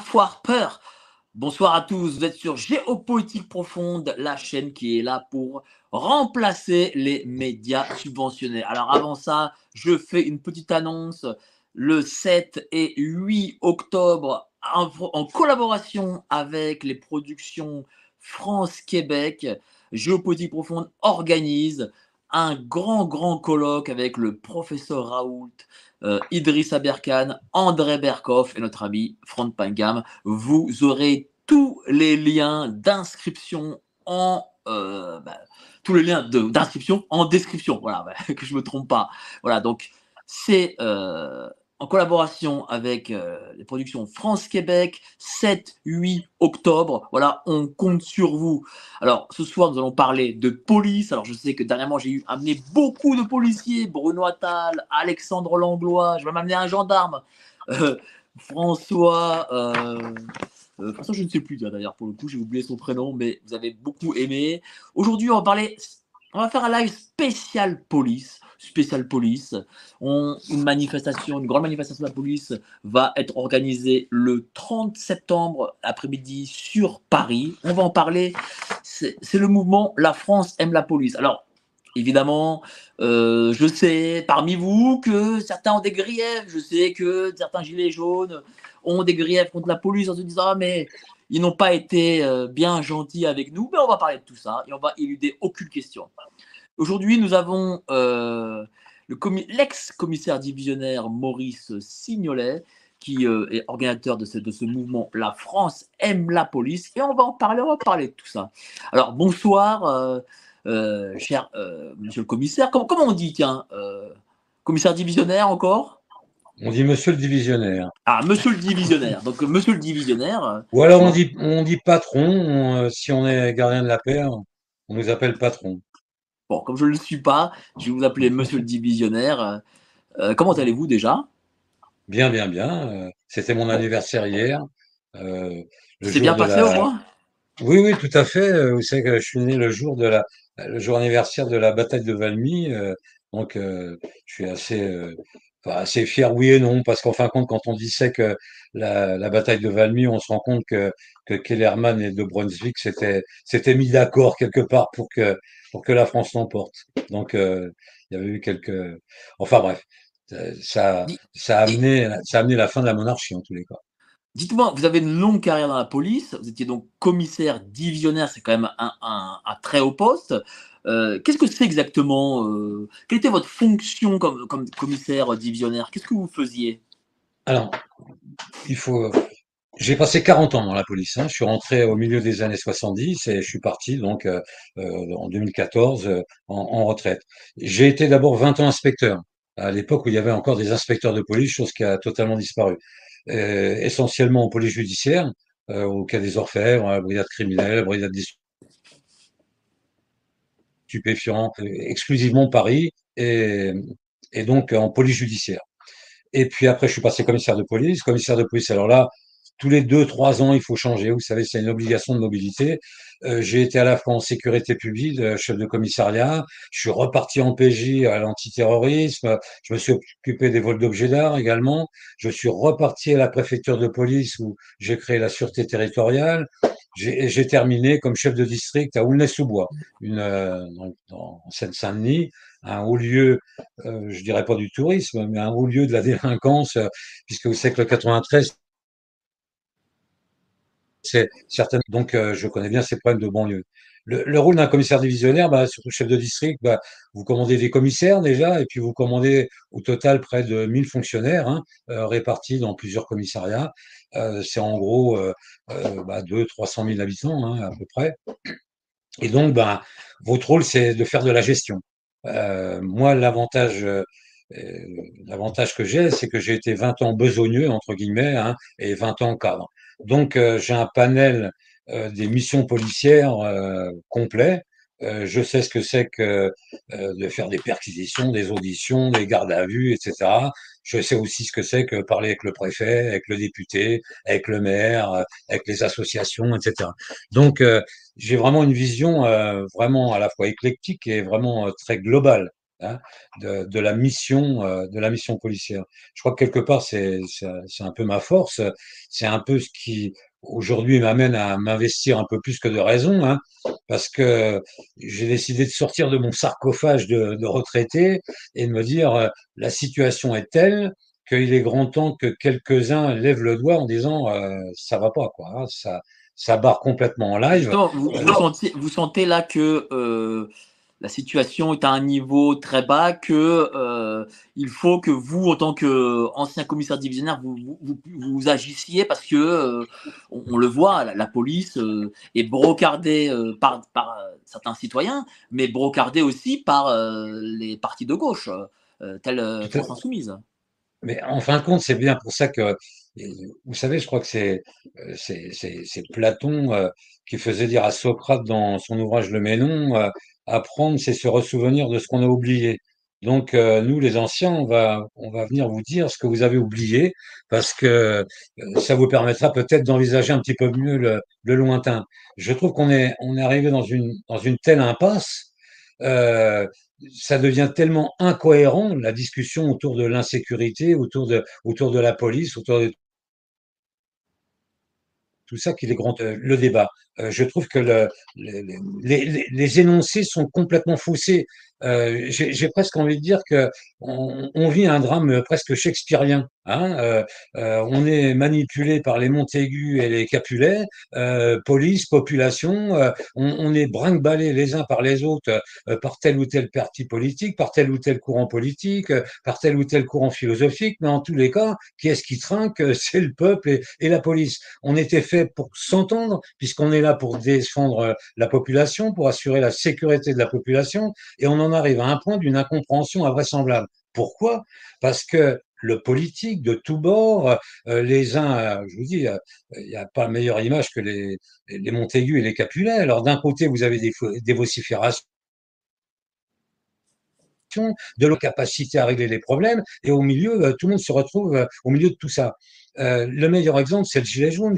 Faut pas avoir peur. Bonsoir à tous, vous êtes sur Géopolitique Profonde, la chaîne qui est là pour remplacer les médias subventionnés. Alors avant ça, je fais une petite annonce. Le 7 et 8 octobre, en, en collaboration avec les productions France-Québec, Géopolitique Profonde organise un grand, grand colloque avec le professeur Raoult, euh, Idriss Aberkan, André Berkoff et notre ami Franck Pangam. Vous aurez tous les liens d'inscription en euh, bah, tous les liens de- d'inscription en description. Voilà, que je me trompe pas. Voilà, donc c'est euh, en collaboration avec euh, les productions France-Québec, 7-8 octobre. Voilà, on compte sur vous. Alors, ce soir, nous allons parler de police. Alors, je sais que dernièrement, j'ai amené beaucoup de policiers. Bruno Attal, Alexandre Langlois, je vais m'amener un gendarme. Euh, François, euh, François, je ne sais plus d'ailleurs, pour le coup, j'ai oublié son prénom, mais vous avez beaucoup aimé. Aujourd'hui, on va parler, on va faire un live spécial police. Spécial police. Une manifestation, une grande manifestation de la police va être organisée le 30 septembre après-midi sur Paris. On va en parler. C'est c'est le mouvement La France aime la police. Alors, évidemment, euh, je sais parmi vous que certains ont des griefs. Je sais que certains gilets jaunes ont des griefs contre la police en se disant ah, mais ils n'ont pas été euh, bien gentils avec nous. Mais on va parler de tout ça et on va éluder aucune question. Aujourd'hui, nous avons euh, le commi- l'ex-commissaire divisionnaire Maurice Signolet, qui euh, est organisateur de ce, de ce mouvement La France aime la police. Et on va en parler, on va parler de tout ça. Alors, bonsoir, euh, cher monsieur le commissaire. Comment, comment on dit, tiens Commissaire divisionnaire encore? On dit monsieur le divisionnaire. Ah, monsieur le divisionnaire. Donc, monsieur le divisionnaire. Ou alors on dit, on dit patron, on, si on est gardien de la paix, on nous appelle patron. Bon, comme je ne le suis pas, je vais vous appeler monsieur le divisionnaire. Euh, comment allez-vous déjà? Bien, bien, bien. euh, C'était mon anniversaire hier. euh, C'est bien passé la- au moins? Oui, oui, tout à fait. euh, Vous savez que je suis né le jour de la, le jour anniversaire de la bataille de Valmy. euh, donc, euh, je suis assez, euh, assez fier, oui et non, parce qu'en fin de compte, quand on disait que la, la bataille de Valmy, on se rend compte que, que Kellerman et de Brunswick s'étaient, mis d'accord quelque part pour que, pour que la France l'emporte. Donc, euh, il y avait eu quelques, enfin bref, euh, ça, ça a amené, ça a amené la fin de la monarchie en tous les cas. Dites-moi, vous avez une longue carrière dans la police, vous étiez donc commissaire divisionnaire, c'est quand même un, un- un très haut poste. Euh, Qu'est-ce que c'est exactement euh, Quelle était votre fonction comme, comme commissaire divisionnaire? Qu'est-ce que vous faisiez? Alors, il faut. J'ai passé 40 ans dans la police. hein. Je suis rentré au milieu des années 70 et je suis parti donc euh, euh, en 2014 euh, en, en retraite. J'ai été d'abord 20 ans inspecteur à l'époque où il y avait encore des inspecteurs de police, chose qui a totalement disparu. Euh, essentiellement en police judiciaire, euh, au cas des orfèvres, à la brigade criminelle, à la brigade des stupéfiants, euh, exclusivement Paris et, et donc en police judiciaire. Et puis après, je suis passé commissaire de police. Commissaire de police, alors là, tous les deux, trois ans, il faut changer. Vous savez, c'est une obligation de mobilité. Euh, j'ai été à la fois en sécurité publique, euh, chef de commissariat. Je suis reparti en PJ à l'antiterrorisme. Je me suis occupé des vols d'objets d'art également. Je suis reparti à la préfecture de police où j'ai créé la sûreté territoriale. J'ai j'ai terminé comme chef de district à Aulnay-sous-Bois, une euh, en Seine-Saint-Denis, un haut lieu, euh, je dirais pas du tourisme, mais un haut lieu de la délinquance, euh, puisque vous savez que le 93 c'est certaines. Donc, euh, je connais bien ces problèmes de banlieue. Le, le rôle d'un commissaire divisionnaire, bah, surtout chef de district, bah, vous commandez des commissaires déjà, et puis vous commandez au total près de 1000 fonctionnaires hein, euh, répartis dans plusieurs commissariats. C'est en gros bah, 200-300 000 habitants hein, à peu près. Et donc, bah, votre rôle, c'est de faire de la gestion. Euh, moi, l'avantage euh, l'avantage que j'ai, c'est que j'ai été 20 ans besogneux, entre guillemets, hein, et 20 ans cadre. Donc, euh, j'ai un panel euh, des missions policières euh, complet. Euh, je sais ce que c'est que de faire des perquisitions, des auditions, des gardes à vue, etc. Je sais aussi ce que c'est que parler avec le préfet, avec le député, avec le maire, euh, avec les associations, etc. Donc, euh, j'ai vraiment une vision euh, vraiment à la fois éclectique et vraiment euh, très globale hein, de, de la mission, euh, de la mission policière. Je crois que quelque part, c'est un peu ma force. C'est un peu ce qui aujourd'hui m'amène à m'investir un peu plus que de raison, hein, parce que j'ai décidé de sortir de mon sarcophage de, de retraité et de me dire euh, la situation est telle qu'il est grand temps que quelques-uns lèvent le doigt en disant euh, ça va pas quoi, hein, ça ça barre complètement en live. Justement, vous, vous, sentez, vous sentez là que euh, la situation est à un niveau très bas, que euh, il faut que vous, en tant qu'ancien commissaire divisionnaire, vous, vous, vous, agissiez parce que euh, on, on, le voit, la, la police euh, est brocardée par, par certains citoyens, mais brocardée aussi par les partis de gauche, tels France Insoumise. Mais en fin de compte, c'est bien pour ça que vous savez, je crois que c'est Platon qui faisait dire à Socrate dans son ouvrage Le Ménon, apprendre, c'est se ressouvenir de ce qu'on a oublié. Donc nous, les anciens, on va on va venir vous dire ce que vous avez oublié, parce que ça vous permettra peut-être d'envisager un petit peu mieux le, le lointain. Je trouve qu'on est on est arrivé dans une dans une telle impasse. Euh, ça devient tellement incohérent la discussion autour de l'insécurité, autour de autour de la police, autour de tout ça qu'il est grand euh, le débat. Euh, je trouve que le, les, les, énoncés sont complètement faussés. Euh, J'ai presque envie de dire que on, on, vit un drame presque shakespearien. Hein euh, euh, on est manipulé par les Montaigu et les Capulet, euh, police, population. On, on, est brinque-ballé les uns par les autres par tel ou tel parti politique, par tel ou tel courant politique, par tel ou tel courant philosophique. Mais en tous les cas, qui est-ce qui trinque C'est le peuple et, et la police. On était fait pour s'entendre, puisqu'on est là pour défendre la population, pour assurer la sécurité de la population, et on en arrive à un point d'une incompréhension invraisemblable. Pourquoi? Parce que le politique de tous bords, euh, les uns, je vous dis, il n'y a pas meilleure image que les, les Montaigu et les Capulet. Alors d'un côté, vous avez des, des vociférations de leur capacité à régler les problèmes, et au milieu, tout le monde se retrouve au milieu de tout ça. Euh, le meilleur exemple, c'est le gilet jaune.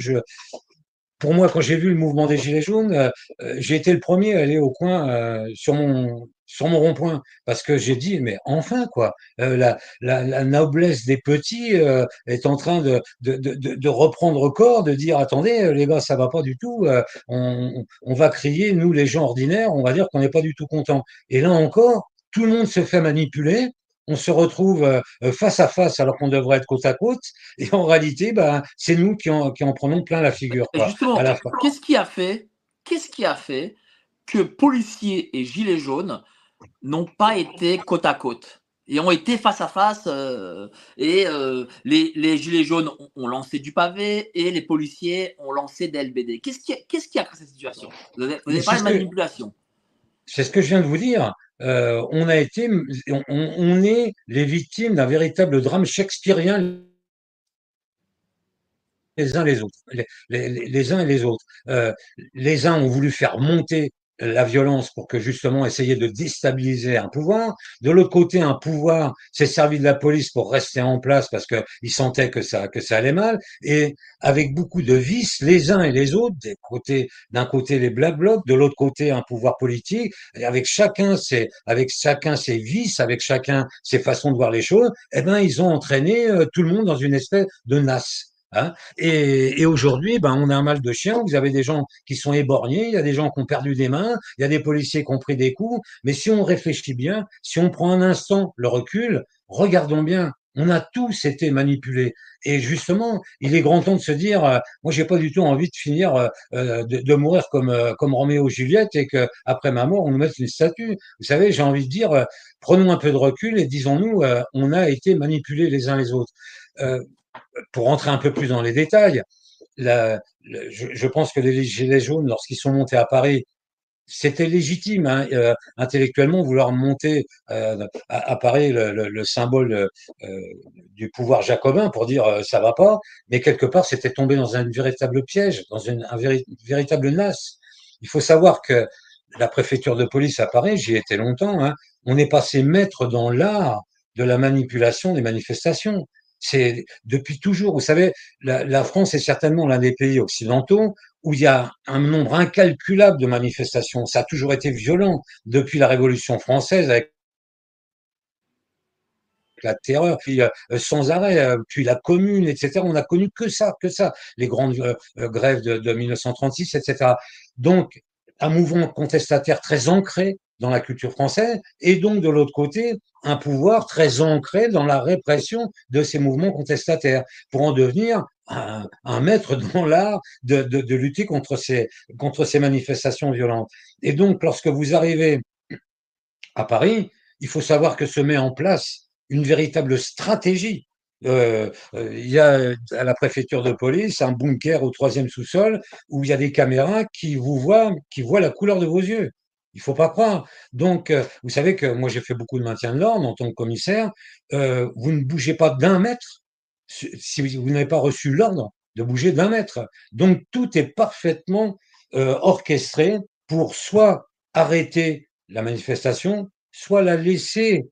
Pour moi, quand j'ai vu le mouvement des Gilets jaunes, euh, j'ai été le premier à aller au coin euh, sur mon sur mon rond-point parce que j'ai dit mais enfin quoi euh, la, la, la, noblesse des petits euh, est en train de, de, de, de, reprendre corps de dire attendez les gars ça va pas du tout euh, on, on va crier nous les gens ordinaires on va dire qu'on n'est pas du tout content et là encore tout le monde se fait manipuler on se retrouve euh, face à face alors qu'on devrait être côte à côte. Et en réalité, ben, c'est nous qui en, qui en, prenons plein la figure. Quoi, justement, qu'est-ce qui a fait, qu'est-ce qui a fait que policiers et gilets jaunes n'ont pas été côte à côte et ont été face à face euh, et euh, les, les, gilets jaunes ont, ont, lancé du pavé et les policiers ont lancé des LBD. Qu'est-ce qui, qu'est-ce qui a créé cette situation? Vous avez, vous avez parlé de manipulation. C'est ce que je viens de vous dire euh, on a été, on, on est les victimes d'un véritable drame shakespearien les uns les autres, les, les, les uns et les autres. Euh, les uns ont voulu faire monter la violence pour que justement essayer de déstabiliser un pouvoir. De l'autre côté, un pouvoir s'est servi de la police pour rester en place parce qu'il sentait que ça, que ça allait mal. Et avec beaucoup de vices, les uns et les autres, des côtés, d'un côté les black blocs, de l'autre côté un pouvoir politique, avec chacun ses, avec chacun ses vices, avec chacun ses façons de voir les choses, eh ben, ils ont entraîné euh, tout le monde dans une espèce de nasse. Hein et, et aujourd'hui, ben, on a un mal de chien. Vous avez des gens qui sont éborgnés, il y a des gens qui ont perdu des mains, il y a des policiers qui ont pris des coups. Mais si on réfléchit bien, si on prend un instant le recul, regardons bien On a tous été manipulés. Et justement, il est grand temps de se dire, euh, moi, j'ai pas du tout envie de finir, euh, euh, de, de, mourir comme comme Roméo et Juliette et que après ma mort, on nous mette une statue. Vous savez, j'ai envie de dire, prenons un peu de recul et disons-nous, on a été manipulés les uns les autres. Pour rentrer un peu plus dans les détails, je, pense que les gilets jaunes, lorsqu'ils sont montés à Paris, c'était légitime hein, euh, intellectuellement vouloir monter euh, à, Paris le, le, le symbole euh, du pouvoir jacobin pour dire ça va pas, mais quelque part c'était tombé dans un véritable piège, dans une, un véritable nasse. Il faut savoir que la préfecture de police à Paris, j'y étais longtemps, hein, on est passé maître dans l'art de la manipulation des manifestations. C'est depuis toujours, vous savez, la, la France est certainement l'un des pays occidentaux où il y a un nombre incalculable de manifestations. Ça a toujours été violent depuis la Révolution française avec la terreur, puis euh, sans arrêt, euh, puis la commune, etc. On n'a connu que ça, que ça, les grandes euh, grèves de, de 1936, etc. Donc, un mouvement contestataire très ancré dans la culture française, et donc de l'autre côté, un pouvoir très ancré dans la répression de ces mouvements contestataires, pour en devenir un, maître dans l'art de, lutter contre ces, manifestations violentes. Et donc, lorsque vous arrivez à Paris, il faut savoir que se met en place une véritable stratégie euh, euh, il y a à la préfecture de police un bunker au troisième sous-sol où il y a des caméras qui voient la couleur de vos yeux. Il faut pas croire. Donc, euh, vous savez que moi, j'ai fait beaucoup de maintien de l'ordre en tant que commissaire. Euh, vous ne bougez pas d'un mètre si vous n'avez pas reçu l'ordre de bouger d'un mètre. Donc, tout est parfaitement euh, orchestré pour soit arrêter la manifestation, soit la laisser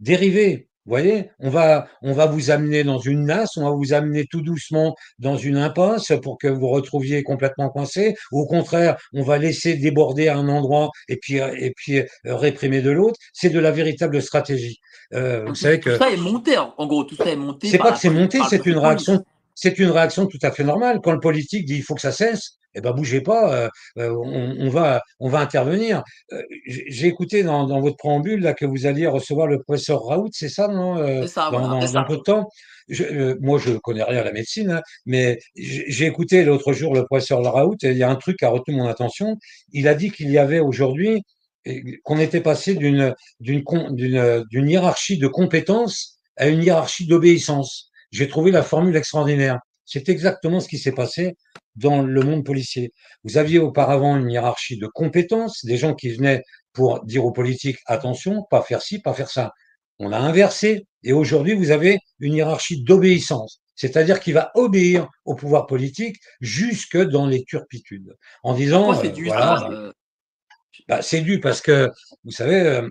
dériver. Vous voyez, on va, on va vous amener dans une nasse, on va vous amener tout doucement dans une impasse pour que vous retrouviez complètement coincé. Au contraire, on va laisser déborder à un endroit et puis, et puis euh, réprimer de l'autre. C'est de la véritable stratégie. Euh, vous savez que tout ça est monté, en gros, tout ça est monté. C'est pas que c'est monté, c'est une réaction. C'est une réaction tout à fait normale. Quand le politique dit il faut que ça cesse, eh ben bougez pas, euh, euh, on, on, va on va intervenir. Euh, j'ai écouté dans, dans, votre préambule là que vous alliez recevoir le professeur Raoult, c'est ça, non euh, ça, Dans, voilà, dans un peu de temps? Je, moi, je connais rien à la médecine, hein, mais j'ai écouté l'autre jour le professeur Raoult et il y a un truc qui a retenu mon attention. Il a dit qu'il y avait aujourd'hui qu'on était passé d'une d'une d'une hiérarchie de compétences à une hiérarchie d'obéissance. J'ai trouvé la formule extraordinaire. C'est exactement ce qui s'est passé dans le monde policier. Vous aviez auparavant une hiérarchie de compétences, des gens qui venaient pour dire aux politiques attention, pas faire ci, pas faire ça. On a inversé et aujourd'hui vous avez une hiérarchie d'obéissance, c'est-à-dire qui va obéir au pouvoir politique jusque dans les turpitudes, en disant c'est dû, voilà, ça, euh... bah, c'est dû parce que vous savez. Euh,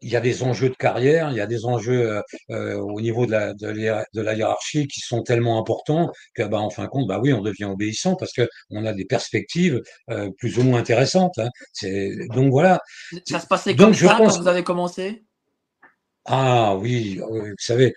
il y a des enjeux de carrière, il y a des enjeux euh, au niveau de la, de, de la, hiérarchie qui sont tellement importants que, bah, en fin de compte, bah oui, on devient obéissant parce que on a des perspectives euh, plus ou moins intéressantes. Hein. C'est donc voilà. Ça se passait comme donc, ça pense... quand vous avez commencé? Ah oui, vous savez,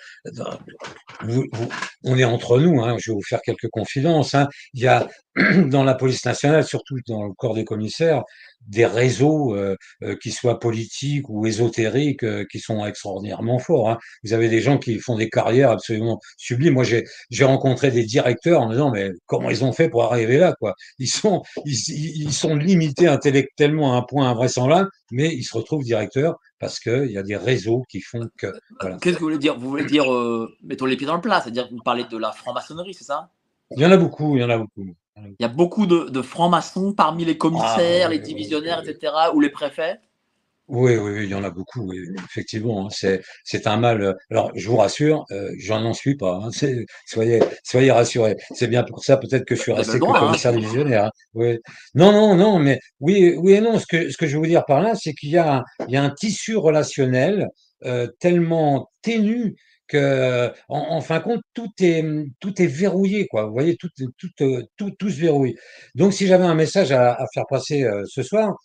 vous, vous, on est entre nous, hein, je vais vous faire quelques confidences. Hein. Il y a dans la police nationale, surtout dans le corps des commissaires, des réseaux euh, euh, qui soient politiques ou ésotériques euh, qui sont extraordinairement forts. Hein. Vous avez des gens qui font des carrières absolument sublimes. Moi, j'ai j'ai rencontré des directeurs en me disant mais comment ils ont fait pour arriver là quoi? Ils sont ils, ils sont limités intellectuellement à un point invraisemblable, mais ils se retrouvent directeurs parce qu'il y a des réseaux qui font que. Voilà. Qu'est-ce que vous voulez dire? Vous voulez dire, euh, mettons les pieds dans le plat, c'est-à-dire que vous parlez de la franc-maçonnerie, c'est ça? Il y en a beaucoup, il y en a beaucoup. Il y a beaucoup de, de francs-maçons parmi les commissaires, ah, les divisionnaires, oui, etc., ou les préfets? Oui, oui, il y en a beaucoup, effectivement. Hein, c'est, un mal. Alors, je vous rassure, euh, j'en n'en suis pas. Hein, soyez, soyez rassurés. C'est bien pour ça, peut-être que je suis resté droit, que commissaire hein. divisionnaire. Hein, oui. Non, non, non, mais oui, oui et non. Ce que, ce que je veux vous dire par là, c'est qu'il y a, il y a un tissu relationnel euh, tellement ténu que, en, fin de compte, tout est, tout est verrouillé, quoi. Vous voyez, tout, tout, tout, tout, se verrouille. Donc, si j'avais un message à, à faire passer euh, ce soir,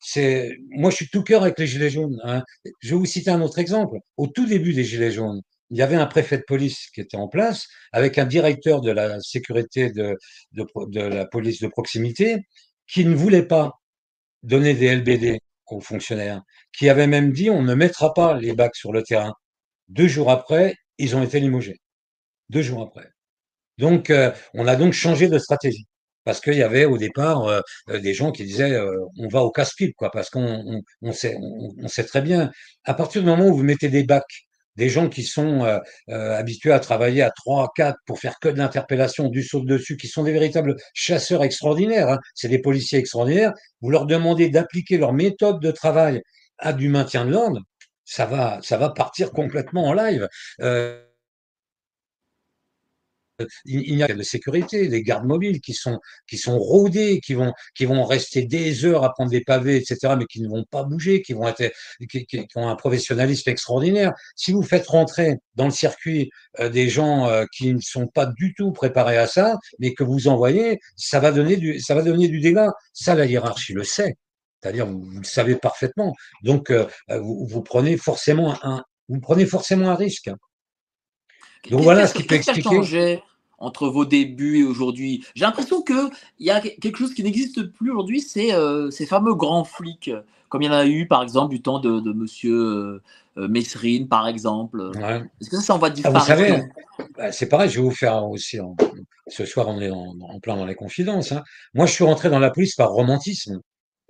c'est moi je suis tout cœur avec les gilets jaunes. Hein. Je vais vous citer un autre exemple. Au tout début des gilets jaunes, il y avait un préfet de police qui était en place avec un directeur de la sécurité de, de, de la police de proximité qui ne voulait pas donner des LBD aux fonctionnaires, qui avait même dit on ne mettra pas les bacs sur le terrain. Deux jours après, ils ont été limogés. Deux jours après. Donc, euh, on a donc changé de stratégie. Parce qu'il y avait au départ euh, euh, des gens qui disaient on va au casse-pipe, quoi, parce qu'on on, sait, on, sait très bien, à partir du moment où vous mettez des bacs, des gens qui sont habitués à travailler à 3, 4 pour faire que de l'interpellation, du saut dessus, qui sont des véritables chasseurs extraordinaires, hein, c'est des policiers extraordinaires, vous leur demandez d'appliquer leur méthode de travail à du maintien de l'ordre, ça va, ça va partir complètement en live. Euh, il n'y a de sécurité, des gardes mobiles qui sont, qui sont rodés, qui vont, qui vont rester des heures à prendre des pavés, etc., mais qui ne vont pas bouger, qui vont être, qui, qui, ont un professionnalisme extraordinaire. Si vous faites rentrer dans le circuit euh, des gens euh, qui ne sont pas du tout préparés à ça, mais que vous envoyez, ça va donner du, ça va donner du dégât. Ça, la hiérarchie le sait. C'est-à-dire, vous, le savez parfaitement. Donc, euh, vous, vous, prenez forcément un, vous prenez forcément un risque. Donc voilà ce qui peut expliquer entre vos débuts et aujourd'hui? J'ai l'impression qu'il y a quelque chose qui n'existe plus aujourd'hui, c'est euh, ces fameux grands flics, comme il y en a eu par exemple du temps de, de monsieur euh, Messrine, par exemple. Est-ce que ça, ça en va disparaître ah, Vous savez, bah, c'est pareil, je vais vous faire aussi. ce soir, on est en, plein dans les confidences. Hein. Moi, je suis rentré dans la police par romantisme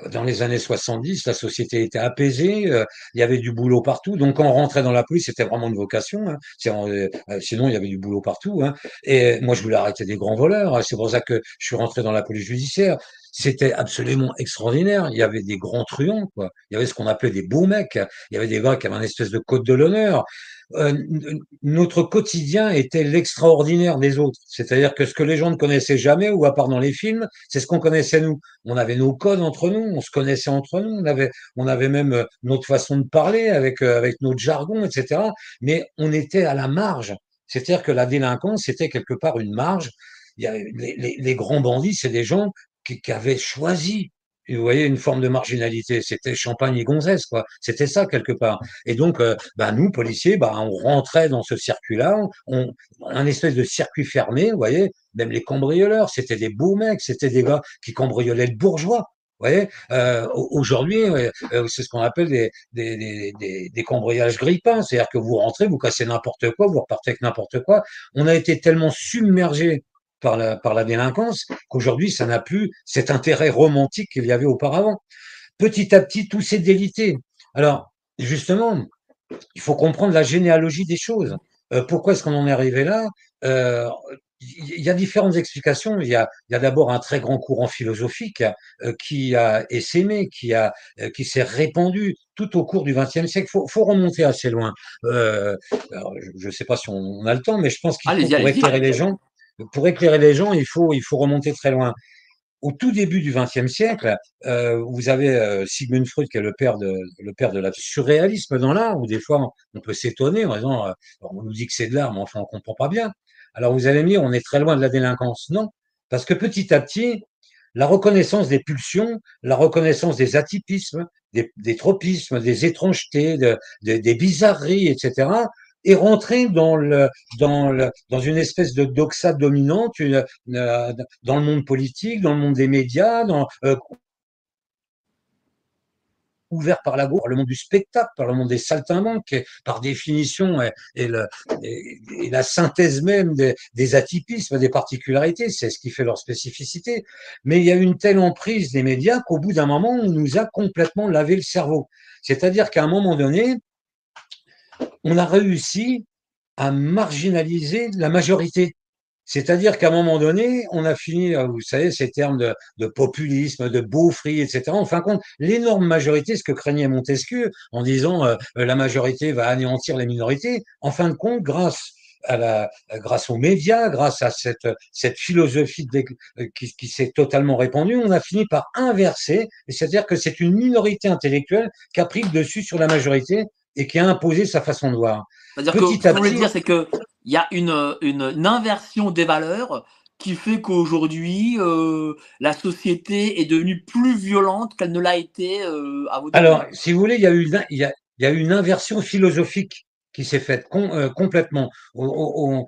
dans les années 70, la société était apaisée, euh, il y avait du boulot partout. Donc, quand on rentrait dans la police, c'était vraiment une vocation. Hein. Euh, sinon, il y avait du boulot partout. Hein. Et moi, je voulais arrêter des grands voleurs. Hein. C'est pour ça que je suis rentré dans la police judiciaire. C'était absolument extraordinaire. Il y avait des grands truands, quoi. Il y avait ce qu'on appelait des beaux mecs. Il y avait des gars qui avaient une espèce de code de l'honneur. Euh, notre quotidien était l'extraordinaire des autres. C'est-à-dire que ce que les gens ne connaissaient jamais, ou à part dans les films, c'est ce qu'on connaissait nous. On avait nos codes entre nous, on se connaissait entre nous, on avait, on avait même euh, notre façon de parler avec, euh, avec notre jargon, etc. Mais on était à la marge. C'est-à-dire que la délinquance, c'était quelque part une marge. Il y avait, les, les, grands bandits, c'est des gens qui, qui avaient choisi vous voyez, une forme de marginalité. C'était champagne et gonzesse, quoi. C'était ça, quelque part. Et donc, euh, bah, nous, policiers, bah, on rentrait dans ce circuit-là, on, un espèce de circuit fermé, vous voyez. Même les cambrioleurs, c'était des beaux mecs, c'était des gars qui cambriolaient le bourgeois. Vous voyez, euh, aujourd'hui, euh, c'est ce qu'on appelle des, des, des, des, cambriolages grippins, c'est-à-dire que vous rentrez, vous cassez n'importe quoi, vous repartez avec n'importe quoi. On a été tellement submergé par la, par la délinquance, qu'aujourd'hui, ça n'a plus cet intérêt romantique qu'il y avait auparavant. Petit à petit, tout s'est délité. Alors, justement, il faut comprendre la généalogie des choses. Euh, pourquoi est-ce qu'on en est arrivé là? Euh, il y a différentes explications. Il y a, il y a d'abord un très grand courant philosophique euh, qui a essaimé, qui a, qui s'est répandu tout au cours du XXe siècle. Faut, faut remonter assez loin. Euh, je ne sais pas si on a le temps, mais je pense qu'il faut pour éclairer les gens pour éclairer les gens, il faut, il faut remonter très loin. Au tout début du XXe siècle, euh, vous avez euh, Sigmund Freud qui est le père de le père de la surréalisme dans l'art, où des fois on peut s'étonner en disant euh, on nous dit que c'est de l'art, mais enfin on comprend pas bien. Alors vous allez me dire on est très loin de la délinquance. Non, parce que petit à petit, la reconnaissance des pulsions, la reconnaissance des atypismes, des, des tropismes, des étrangetés, de, des bizarreries, etc., est rentré dans le dans le dans une espèce de doxa dominante une, euh, dans le monde politique, dans le monde des médias, dans euh, ouvert par la gauche, par le monde du spectacle, par le monde des saltimbanques, qui par définition est, le, est, la synthèse même des, des, atypismes, des particularités, c'est ce qui fait leur spécificité. Mais il y a une telle emprise des médias qu'au bout d'un moment, on nous a complètement lavé le cerveau. C'est-à-dire qu'à un moment donné, on a réussi à marginaliser la majorité. C'est-à-dire qu'à un moment donné, on a fini, euh, vous savez, ces termes de, populisme, de beaufry, etc. En fin de compte, l'énorme majorité, ce que craignait Montesquieu en disant euh, la majorité va anéantir les minorités, en fin de compte, grâce à la, grâce aux médias, grâce à cette, cette philosophie euh, qui, qui s'est totalement répandue, on a fini par inverser, c'est-à-dire que c'est une minorité intellectuelle qui a pris le dessus sur la majorité et qui a imposé sa façon de voir. C'est-à-dire que ce que voulez dire, c'est qu'il y a une, une, inversion des valeurs qui fait qu'aujourd'hui, euh, la société est devenue plus violente qu'elle ne l'a été euh, à votre Alors, si vous voulez, il y a eu, il y a, il y a eu une inversion philosophique qui s'est faite euh, complètement. on,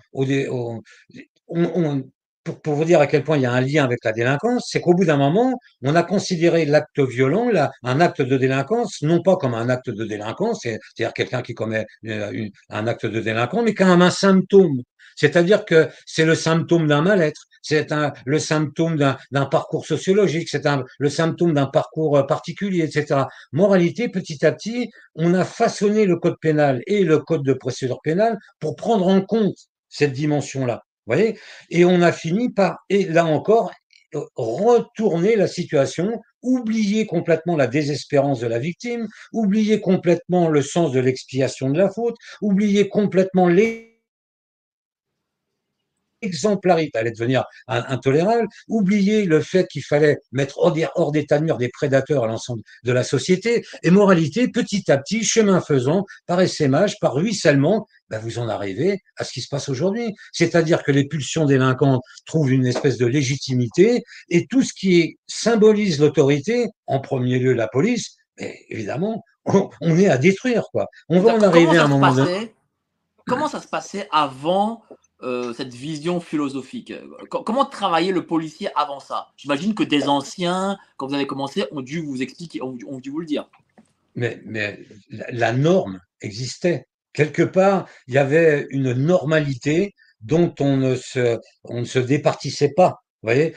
pour, pour, vous dire à quel point il y a un lien avec la délinquance, c'est qu'au bout d'un moment, on a considéré l'acte violent, là, un acte de délinquance, non pas comme un acte de délinquance, c'est-à-dire quelqu'un qui commet euh, un acte de délinquance, mais comme un symptôme. C'est-à-dire que c'est le symptôme d'un mal-être, c'est le symptôme d'un parcours sociologique, c'est le symptôme d'un parcours particulier, etc. Moralité, petit à petit, on a façonné le code pénal et le code de procédure pénale pour prendre en compte cette dimension-là. Voyez? Et on a fini par, et là encore, retourner la situation, oublier complètement la désespérance de la victime, oublier complètement le sens de l'expiation de la faute, oublier complètement les exemplarité allait devenir intolérable, oublier le fait qu'il fallait mettre hors d'état de mur des prédateurs à l'ensemble de la société, et moralité, petit à petit, chemin faisant, par essaimage, par ruissellement, ben vous en arrivez à ce qui se passe aujourd'hui. C'est-à-dire que les pulsions délinquantes trouvent une espèce de légitimité, et tout ce qui symbolise l'autorité, en premier lieu la police, ben, évidemment, on, est à détruire. quoi. On va en arriver à un moment donné. Comment ça se passait avant euh, cette vision philosophique Comment travaillait le policier avant ça? J'imagine que des anciens, quand vous avez commencé, ont dû vous expliquer, ont, dû vous le dire. Mais, la norme existait. Quelque part, il y avait une normalité dont on ne se, départissait pas. Vous voyez,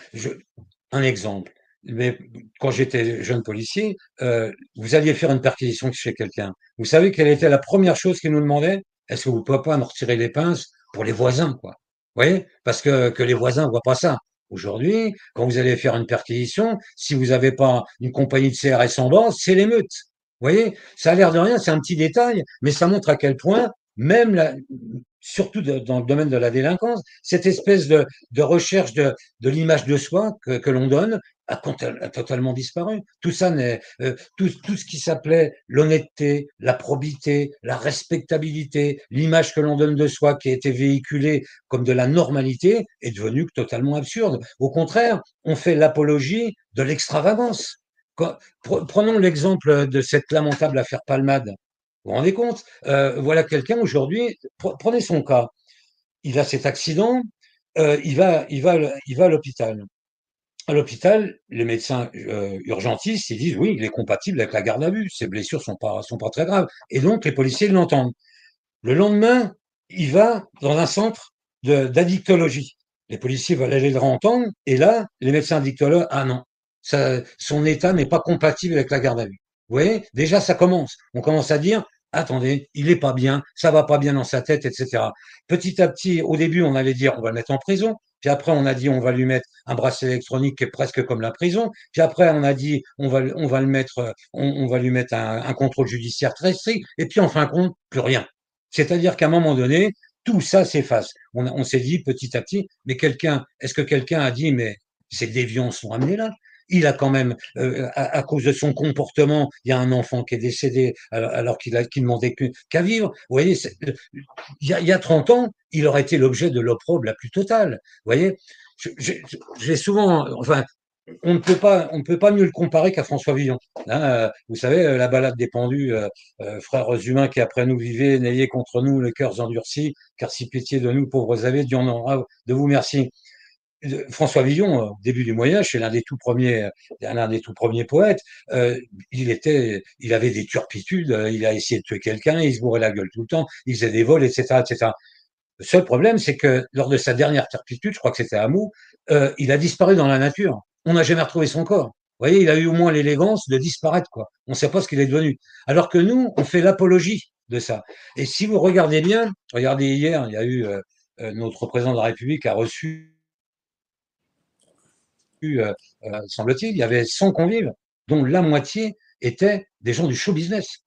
un exemple. Mais quand j'étais jeune policier, euh, vous alliez faire une perquisition chez quelqu'un. Vous savez quelle était la première chose qu'il nous demandait? Est-ce que vous pouvez pas me retirer les pinces? Pour les voisins, quoi. Vous voyez? Parce que, que les voisins voient pas ça. Aujourd'hui, quand vous allez faire une perquisition, si vous n'avez pas une compagnie de CRS en bas, c'est l'émeute. Vous voyez? Ça a l'air de rien, c'est un petit détail, mais ça montre à quel point, même la, surtout dans le domaine de la délinquance, cette espèce de, de recherche de, de l'image de soi que, que l'on donne a, totalement disparu. Tout ça n'est, euh, tout, tout ce qui s'appelait l'honnêteté, la probité, la respectabilité, l'image que l'on donne de soi qui a été véhiculée comme de la normalité est devenu totalement absurde. Au contraire, on fait l'apologie de l'extravagance. Prenons l'exemple de cette lamentable affaire Palmade. Vous vous rendez compte? Euh, Voilà quelqu'un aujourd'hui, prenez son cas. Il a cet accident, euh, il va, il va, il va à l'hôpital à l'hôpital, les médecins euh, urgentistes, ils disent oui, il est compatible avec la garde à vue, ses blessures sont pas sont pas très graves, et donc les policiers l'entendent. Le lendemain, il va dans un centre d'addictologie. Les policiers veulent aller le entendre, et là, les médecins addictologues, ah non, ça, son état n'est pas compatible avec la garde à vue. Vous voyez, déjà ça commence. On commence à dire, attendez, il est pas bien, ça va pas bien dans sa tête, etc. Petit à petit, au début, on allait dire, on va le mettre en prison. Puis après, on a dit, on va lui mettre un bracelet électronique qui est presque comme la prison. Puis après, on a dit, on va, le mettre, on, va lui mettre un, contrôle judiciaire très strict. Et puis, en fin de compte, plus rien. C'est-à-dire qu'à un moment donné, tout ça s'efface. On, on s'est dit petit à petit, mais quelqu'un, est-ce que quelqu'un a dit, mais ces déviants sont amenés là? Il a quand même, euh, à, cause de son comportement, il y a un enfant qui est décédé alors, qu'il a qu'il demandait qu'à vivre. Vous voyez, euh, il y, a, il y a 30 ans, il aurait été l'objet de l'opprobre la plus totale. Vous voyez, j'ai souvent, enfin, on ne peut pas, on ne peut pas mieux le comparer qu'à François Villon. Hein, euh, vous savez, la balade des pendus, frères humains qui après nous vivaient, n'ayez contre nous les cœurs endurcis, car si pitié de nous, pauvres avez, Dieu en aura de vous merci. François Villon, au début du Moyen Âge, c'est l'un des tout premiers, l'un des tout premiers poètes. Euh, il était, il avait des turpitudes. Euh, il a essayé de tuer quelqu'un, il se bourrait la gueule tout le temps, il faisait des vols, etc., etc. Le seul problème, c'est que lors de sa dernière turpitude, je crois que c'était à Mou, euh, il a disparu dans la nature. On n'a jamais retrouvé son corps. Vous voyez, il a eu au moins l'élégance de disparaître, quoi. On ne sait pas ce qu'il est devenu. Alors que nous, on fait l'apologie de ça. Et si vous regardez bien, regardez hier, il y a eu notre président de la République a reçu euh, euh, semble-t-il, il y avait 100 convives, dont la moitié étaient des gens du show business.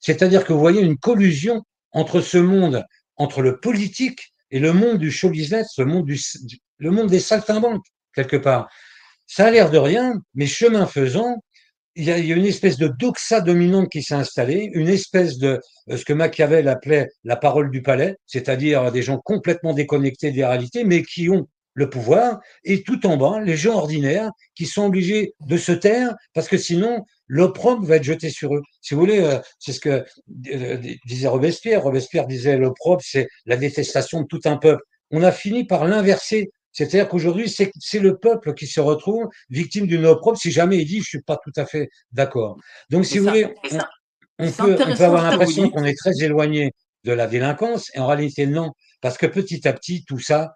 C'est-à-dire que vous voyez une collusion entre ce monde, entre le politique et le monde du show business, le monde, le monde des saltimbanques, quelque part. Ça a l'air de rien, mais chemin faisant, il y, a, une espèce de doxa dominante qui s'est installée, une espèce de euh, ce que Machiavel appelait la parole du palais, c'est-à-dire des gens complètement déconnectés des réalités, mais qui ont le pouvoir, et tout en bas, les gens ordinaires qui sont obligés de se taire parce que sinon, l'opprobre va être jeté sur eux. Si vous voulez, euh, c'est ce que euh, disait Robespierre. Robespierre disait l'opprobre, c'est la détestation de tout un peuple. On a fini par l'inverser C'est-à-dire qu'aujourd'hui, c'est le peuple qui se retrouve victime d'une opprobre si jamais il dit je suis pas tout à fait d'accord. Donc, si vous voulez, on, peut, on peut avoir l'impression qu'on est très éloigné de la délinquance, et en réalité, non, parce que petit à petit, tout ça,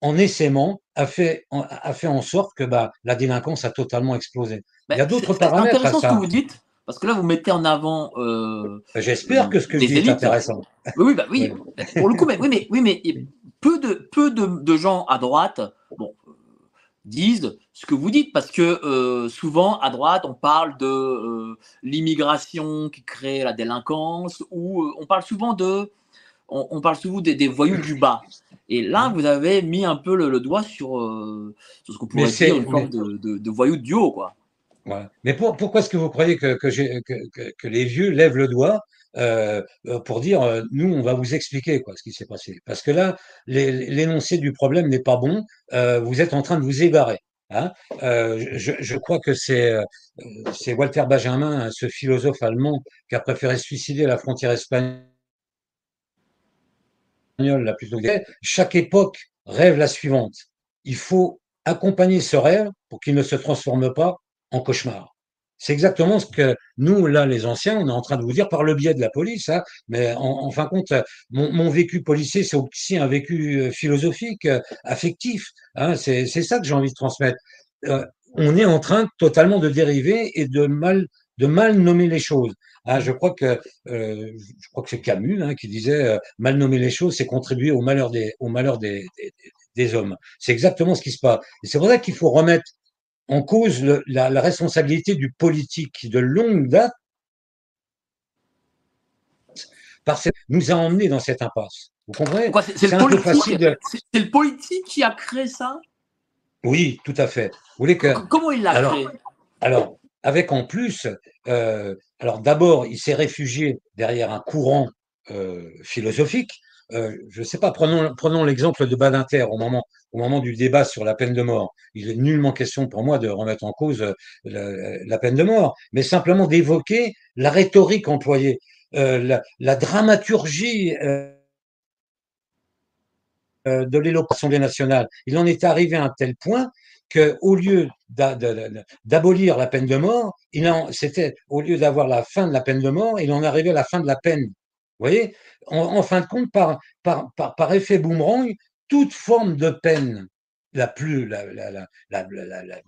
en essaimant, a fait, a fait en sorte que bah, la délinquance a totalement explosé. il y a d'autres paramètres. C'est intéressant ce que vous dites, parce que là, vous mettez en avant. Euh, J'espère que ce que je dis est intéressant. Oui, bah, oui, pour le coup, mais, oui, mais, oui, mais peu de, peu de, gens à droite bon, disent ce que vous dites, parce que euh, souvent, à droite, on parle de euh, l'immigration qui crée la délinquance, ou on parle souvent de. On, parle souvent des, voyous du bas. Et là, vous avez mis un peu le, doigt sur, sur ce qu'on pourrait dire une forme de, de, de voyous du haut, quoi. Mais pourquoi est-ce que vous croyez que, que, les vieux lèvent le doigt euh, pour dire euh, nous, on va vous expliquer quoi, ce qui s'est passé? Parce que là, l'énoncé du problème n'est pas bon. Euh, vous êtes en train de vous égarer. Hein je, crois que c'est Walter Benjamin, ce philosophe allemand, qui a préféré suicider à la frontière espagnole Chaque époque rêve la suivante. Il faut accompagner ce rêve pour qu'il ne se transforme pas en cauchemar. C'est exactement ce que nous, là, les anciens, on est en train de vous dire par le biais de la police. Hein, mais en, fin de compte, mon, vécu policier, c'est aussi un vécu euh, philosophique, euh, affectif. Hein, c'est ça que j'ai envie de transmettre. Euh, on est en train totalement de dériver et de mal de mal nommer les choses. Hein, je crois que je crois que c'est Camus hein, qui disait mal nommer les choses, c'est contribuer au malheur des au malheur des, des, des hommes. C'est exactement ce qui se passe. Et c'est pour ça qu'il faut remettre en cause la, responsabilité du politique de longue date parce que nous a emmenés dans cette impasse. Vous comprenez? C'est le, politique qui a créé ça? Oui, tout à fait. Vous voulez que... Comment il l'a créé? Alors, avec en plus, euh, alors d'abord, il s'est réfugié derrière un courant euh, philosophique. Euh, je ne sais pas, prenons, prenons l'exemple de Badinter au moment au moment du débat sur la peine de mort. Il est nullement question pour moi de remettre en cause la, peine de mort, mais simplement d'évoquer la rhétorique employée, la, dramaturgie de l'éloquence nationale. Il en est arrivé à un tel point que, au lieu d'abolir la peine de mort, il c'était au lieu d'avoir la fin de la peine de mort, il en arrivé à la fin de la peine. Vous voyez, en, fin de compte, par, effet boomerang, toute forme de peine la plus, la,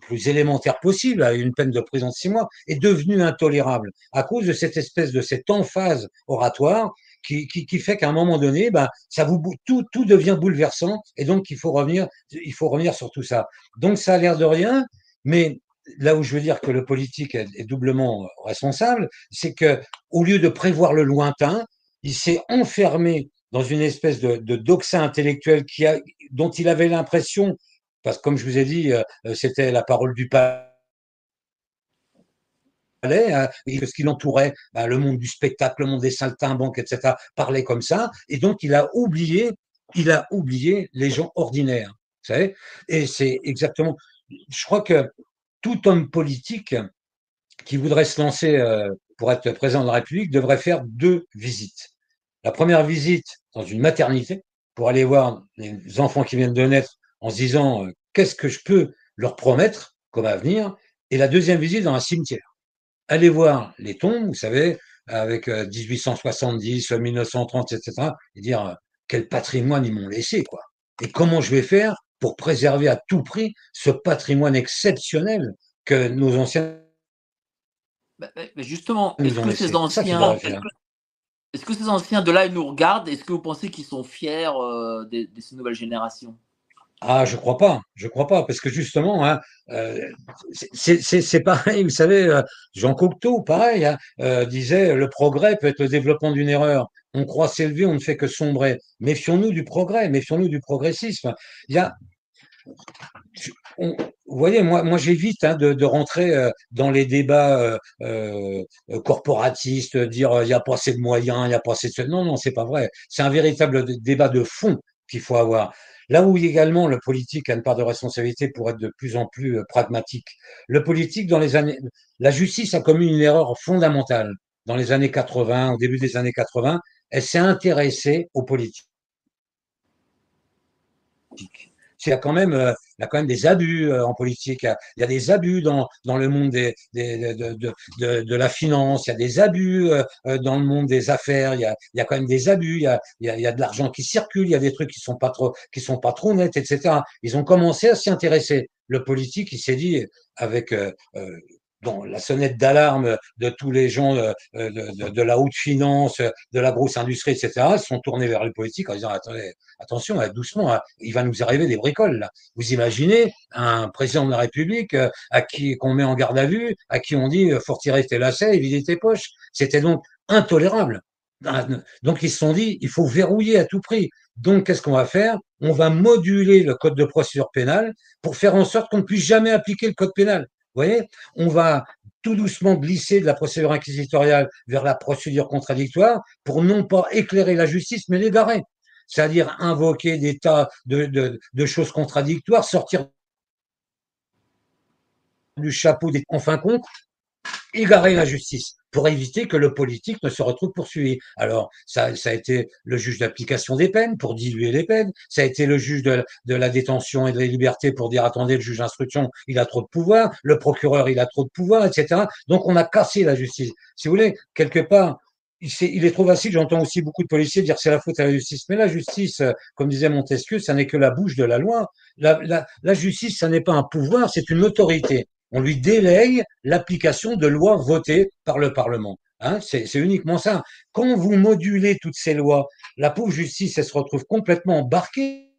plus élémentaire possible, une peine de prison de six mois, est devenue intolérable à cause de cette espèce de cette emphase oratoire qui, qui, fait qu'à un moment donné, ben, ça vous, tout, tout devient bouleversant et donc il faut revenir, il faut revenir sur tout ça. Donc ça a l'air de rien, mais là où je veux dire que le politique est, doublement responsable, c'est que au lieu de prévoir le lointain, il s'est enfermé dans une espèce de, doxa intellectuel qui a, dont il avait l'impression, parce que comme je vous ai dit, euh, c'était la parole du et ce qui l'entourait, bah, le monde du spectacle, le monde des saltimbanques, etc., parlait comme ça, et donc il a oublié, il a oublié les gens ordinaires, vous savez, et c'est exactement, je crois que tout homme politique qui voudrait se lancer euh, pour être président de la République devrait faire deux visites. La première visite dans une maternité pour aller voir les enfants qui viennent de naître en se disant euh, qu'est-ce que je peux leur promettre comme avenir. Et la deuxième visite dans un cimetière. Allez voir les tombes, vous savez, avec 1870, euh, 1930, etc. Et dire euh, quel patrimoine ils m'ont laissé, quoi. Et comment je vais faire pour préserver à tout prix ce patrimoine exceptionnel que nos anciens. Bah, mais justement, est-ce que ces anciens, est-ce que ces anciens de là, ils nous regardent? Est-ce que vous pensez qu'ils sont fiers euh, de, ces nouvelles générations? Ah, je crois pas, je crois pas, parce que justement, hein, euh, c'est pareil, vous savez, euh, Jean Cocteau, pareil, hein, disait le progrès peut être le développement d'une erreur. On croit s'élever, on ne fait que sombrer. Méfions-nous du progrès, méfions-nous du progressisme. Il y a, vous voyez, moi, moi j'évite hein, de, rentrer euh, dans les débats euh, euh, corporatistes, dire il n'y a pas assez de moyens, il n'y a pas assez de... Non, non, c'est pas vrai. C'est un véritable débat de fond qu'il faut avoir. Là où également le politique a une part de responsabilité pour être de plus en plus pragmatique. Le politique, dans les années, la justice a commis une erreur fondamentale. Dans les années 80, au début des années 80, elle s'est intéressée aux politiques il y a quand même, euh, il y a quand même des abus euh, en politique. Il y, a, des abus dans, dans le monde de, de, la finance. Il y a des abus euh, dans le monde des affaires. Il y a, il y a quand même des abus. Il y a, il y a, de l'argent qui circule. Il y a des trucs qui sont pas trop, qui sont pas trop nets, etc. Ils ont commencé à s'y intéresser. Le politique, il s'est dit avec bon, la sonnette d'alarme de tous les gens de, de, de, la haute finance, de la grosse industrie, etc., sont tournés vers le politique en disant attendez, attention, doucement, hein, il va nous arriver des bricoles. Là. Vous imaginez un président de la République euh, à qui qu'on met en garde à vue, à qui on dit euh, faut retirer tes lacets et vider tes poches. C'était donc intolérable. Ah, donc ils se sont dit il faut verrouiller à tout prix. Donc qu'est-ce qu'on va faire? On va moduler le code de procédure pénale pour faire en sorte qu'on ne puisse jamais appliquer le code pénal. Vous voyez, on va tout doucement glisser de la procédure inquisitoriale vers la procédure contradictoire pour non pas éclairer la justice, mais l'égarer. C'est-à-dire invoquer des tas de, choses contradictoires, sortir du chapeau des en fin égarer la justice pour éviter que le politique ne se retrouve poursuivi. Alors, ça, ça a été le juge d'application des peines pour diluer les peines, ça a été le juge de, de la détention et de la liberté pour dire, attendez, le juge d'instruction, il a trop de pouvoir, le procureur, il a trop de pouvoir, etc. Donc, on a cassé la justice. Si vous voulez, quelque part, il est trop facile, j'entends aussi beaucoup de policiers dire c'est la faute à la justice. Mais la justice, comme disait Montesquieu, ça n'est que la bouche de la loi. La, la, la justice, ça n'est pas un pouvoir, c'est une autorité on lui délègue l'application de lois votées par le Parlement. Hein, c'est uniquement ça. Quand vous modulez toutes ces lois, la pauvre justice, elle se retrouve complètement embarquée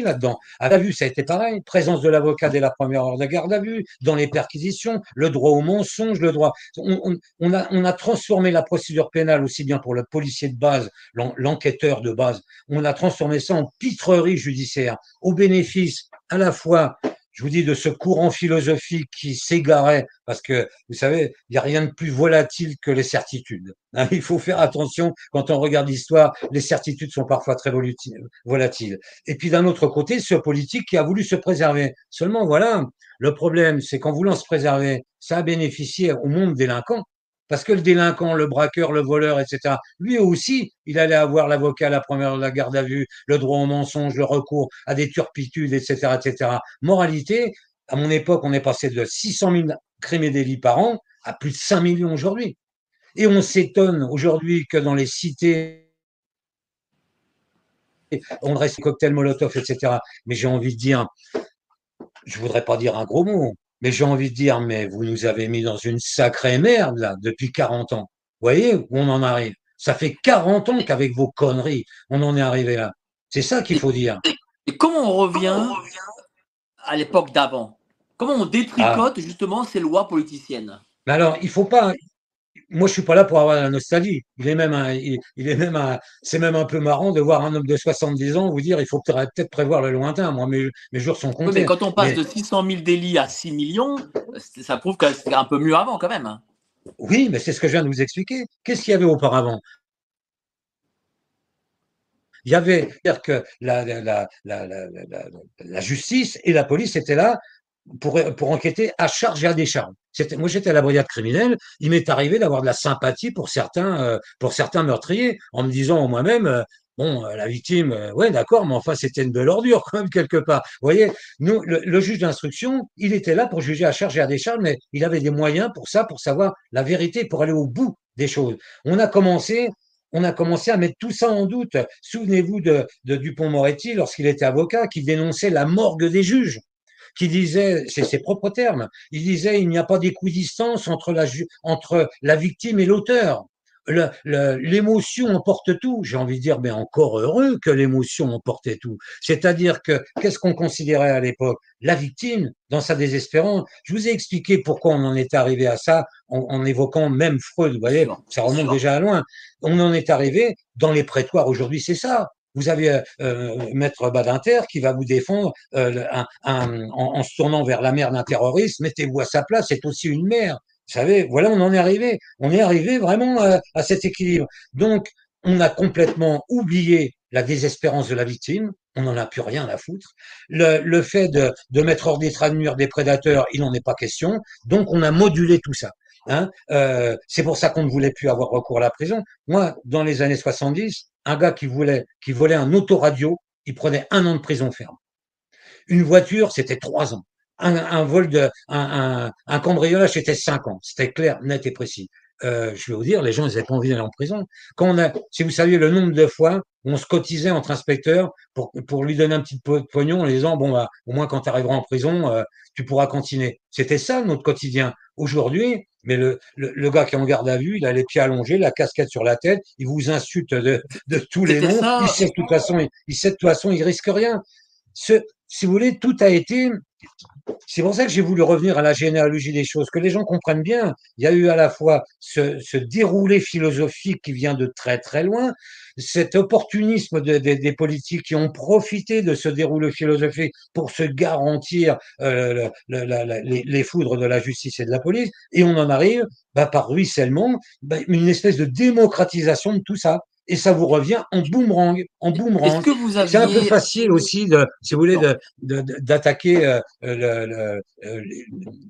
là-dedans. À la vue, ça a été pareil. Présence de l'avocat dès la première heure de garde à vue, dans les perquisitions, le droit au mensonge, le droit. On a transformé la procédure pénale aussi bien pour le policier de base, l'enquêteur de base. On a transformé ça en pitrerie judiciaire, au bénéfice à la fois je vous dis, de ce courant philosophique qui s'égarait, parce que, vous savez, il n'y a rien de plus volatile que les certitudes. Hein. il faut faire attention, quand on regarde l'histoire, les certitudes sont parfois très volatiles. Et puis d'un autre côté, ce politique qui a voulu se préserver. Seulement, voilà, le problème, c'est qu'en voulant se préserver, ça a bénéficié au monde délinquant, parce que le délinquant, le braqueur, le voleur, etc., lui aussi, il allait avoir l'avocat à la première la garde à vue, le droit au mensonge, le recours à des turpitudes, etc., etc. Moralité, à mon époque, on est passé de 600 000 crimes et délits par an à plus de 5 millions aujourd'hui. Et on s'étonne aujourd'hui que dans les cités, on reste cocktail Molotov, etc. Mais j'ai envie de dire, je voudrais pas dire un gros mot, mais j'ai envie de dire, mais vous nous avez mis dans une sacrée merde, là, depuis 40 ans. Vous voyez où on en arrive? Ça fait 40 ans qu'avec vos conneries, on en est arrivé là. C'est ça qu'il faut dire. Et comment on revient à l'époque d'avant? Comment on détricote ah. justement ces lois politiciennes? Mais alors, il faut pas, moi, je suis pas là pour avoir la nostalgie. Il est même, il, est même, c'est même un peu marrant de voir un homme de 70 ans vous dire, il faut peut-être prévoir le lointain. Moi, mes, mes jours sont comptés. mais quand on passe de 600 000 délits à 6 millions, ça prouve que c'était un peu mieux avant, quand même. Oui, mais c'est ce que je viens de vous expliquer. Qu'est-ce qu'il y avait auparavant? Il y avait, dire que la, la, la, la, justice et la police étaient là pour, enquêter à charge et à décharge. Moi, j'étais à la brigade criminelle. Il m'est arrivé d'avoir de la sympathie pour certains, euh, pour certains meurtriers, en me disant moi-même, euh, bon, euh, la victime, ouais, d'accord, mais enfin, c'était une belle ordure quand même quelque part. Vous voyez, nous, le, juge d'instruction, il était là pour juger à charge et à décharge, mais il avait des moyens pour ça, pour savoir la vérité, pour aller au bout des choses. On a commencé on a commencé à mettre tout ça en doute. Souvenez-vous de, de Dupont-Moretti lorsqu'il était avocat, qui dénonçait la morgue des juges qui disait, c'est ses propres termes, il disait il n'y a pas d'équidistance entre la, entre la victime et l'auteur. L'émotion emporte tout. J'ai envie de dire, mais encore heureux que l'émotion emportait tout. C'est-à-dire que qu'est-ce qu'on considérait à l'époque? La victime, dans sa désespérance. Je vous ai expliqué pourquoi on en est arrivé à ça en, en évoquant même Freud. Vous voyez, ça remonte déjà à loin. On en est arrivé dans les prétoires aujourd'hui, c'est ça. Vous avez euh, euh, Maître Badinter qui va vous défendre euh, un, en, se tournant vers la mère d'un terroriste. Mettez-vous à sa place, c'est aussi une mère. Vous savez, voilà, on en est arrivé. On est arrivé vraiment à, cet équilibre. Donc, on a complètement oublié la désespérance de la victime. On n'en a plus rien à foutre. Le, le fait de, de mettre hors d'état de mur des prédateurs, il n'en est pas question. Donc, on a modulé tout ça. Hein euh, c'est pour ça qu'on ne voulait plus avoir recours à la prison. Moi, dans les années 70, un gars qui voulait, qui volait un autoradio, il prenait un an de prison ferme. Une voiture, c'était trois ans. Un, vol de, un, un, cambriolage, c'était cinq ans. C'était clair, net et précis. Euh, je vais vous dire, les gens, ils n'avaient pas envie d'aller en prison. Quand on a, si vous saviez le nombre de fois où on se cotisait entre inspecteurs pour, pour lui donner un petit peu de pognon en lui disant, bon, bah, au moins quand tu arriveras en prison, euh, tu pourras continuer. C'était ça notre quotidien. Aujourd'hui, mais le, le, gars qui est en garde à vue, il a les pieds allongés, la casquette sur la tête, il vous insulte de, de tous les noms. Il sait de toute façon, il, il sait de toute façon, il risque rien. Ce, si vous voulez, tout a été c'est pour ça que j'ai voulu revenir à la généalogie des choses, que les gens comprennent bien. Il y a eu à la fois ce, déroulé philosophique qui vient de très très loin, cet opportunisme des politiques qui ont profité de ce déroulé philosophique pour se garantir euh, les, foudres de la justice et de la police, et on en arrive bah, par ruissellement, bah, une espèce de démocratisation de tout ça et ça vous revient en boomerang, en boomerang. C'est un peu facile aussi, de, si vous voulez, d'attaquer euh, euh,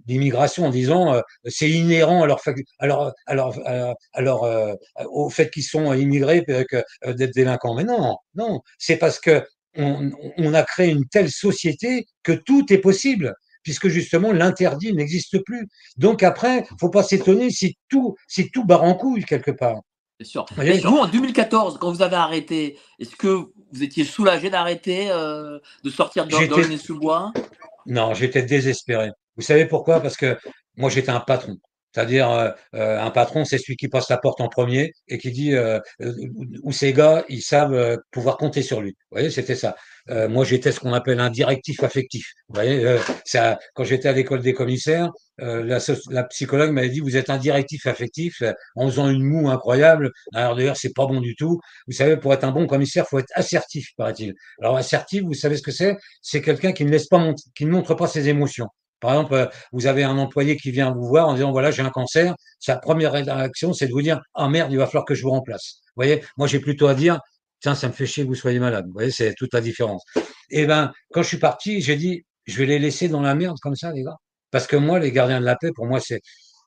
l'immigration en disant euh, c'est inhérent à leur, alors, alors, alors, au fait qu'ils sont immigrés d'être délinquants. Mais non, non, c'est parce que on, on a créé une telle société que tout est possible puisque justement l'interdit n'existe plus. Donc après, faut pas s'étonner si tout, si tout barre en couille quelque part. Bien sûr. Mais vous, en 2014, quand vous avez arrêté, est-ce que vous étiez soulagé d'arrêter, euh, de sortir de sous bois Non, j'étais désespéré. Vous savez pourquoi? Parce que moi, j'étais un patron. C'est-à-dire, euh, euh, un patron, c'est celui qui passe la porte en premier et qui dit euh, où ces gars, ils savent pouvoir compter sur lui. Vous voyez, c'était ça. moi, j'étais ce qu'on appelle un directif affectif. Vous voyez, ça, quand j'étais à l'école des commissaires, la, la, psychologue m'avait dit vous êtes un directif affectif en faisant une moue incroyable. Alors d'ailleurs, c'est pas bon du tout. Vous savez, pour être un bon commissaire, faut être assertif, paraît-il. Alors assertif, vous savez ce que c'est? C'est quelqu'un qui ne laisse pas, qui ne montre pas ses émotions. Par exemple, euh, vous avez un employé qui vient vous voir en disant voilà, j'ai un cancer. Sa première réaction, c'est de vous dire ah merde, il va falloir que je vous remplace. Vous voyez, moi j'ai plutôt à dire tiens, ça me fait chier que vous soyez malade. Vous voyez, c'est toute la différence. Et eh ben, quand je suis parti, j'ai dit je vais les laisser dans la merde comme ça, les gars. Parce que moi, les gardiens de la paix, pour moi, c'est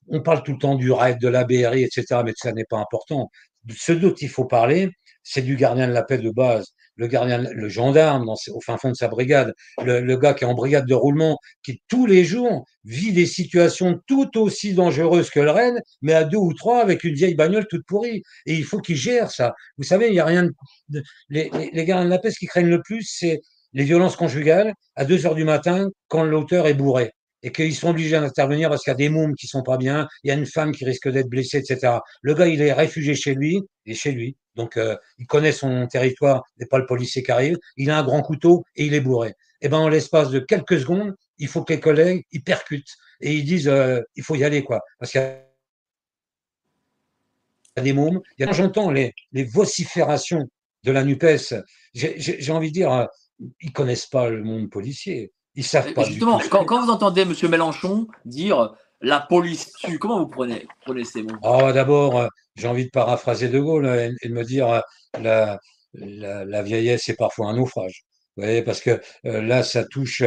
on parle tout le temps du raid, de la BRI, etc., mais ça n'est pas important. Ce dont il faut parler, c'est du gardien de la paix de base le gardien, le gendarme au fin fond de sa brigade, le, gars qui est en brigade de roulement, qui tous les jours vit des situations tout aussi dangereuses que le Rennes, mais à deux ou trois avec une vieille bagnole toute pourrie. Et il faut qu'il gère ça. Vous savez, il y a rien de, les, les, gardiens de la paix, ce qui craignent le plus, c'est les violences conjugales à deux heures du matin quand l'auteur est bourré et qu'ils sont obligés d'intervenir parce qu'il y a des mômes qui sont pas bien, il y a une femme qui risque d'être blessée, etc. Le gars, il est réfugié chez lui, est chez lui, donc euh, il connaît son territoire, n'est pas le policier qui arrive, il a un grand couteau et il est bourré. Et eh ben en l'espace de quelques secondes, il faut que les collègues ils percutent et ils disent euh, il faut y aller quoi, parce qu'il y a des mômes. J'entends les, les vociférations de la Nupes. J'ai envie de dire, euh, ils connaissent pas le monde policier. Ils savent pas. Justement, Quand, quand, vous entendez M. Mélenchon dire la police tue, comment vous prenez, prenez ces mots oh, D'abord, euh, j'ai envie de paraphraser De Gaulle et, de me dire euh, la, la, vieillesse est parfois un naufrage. Vous voyez, parce que euh, là, ça touche,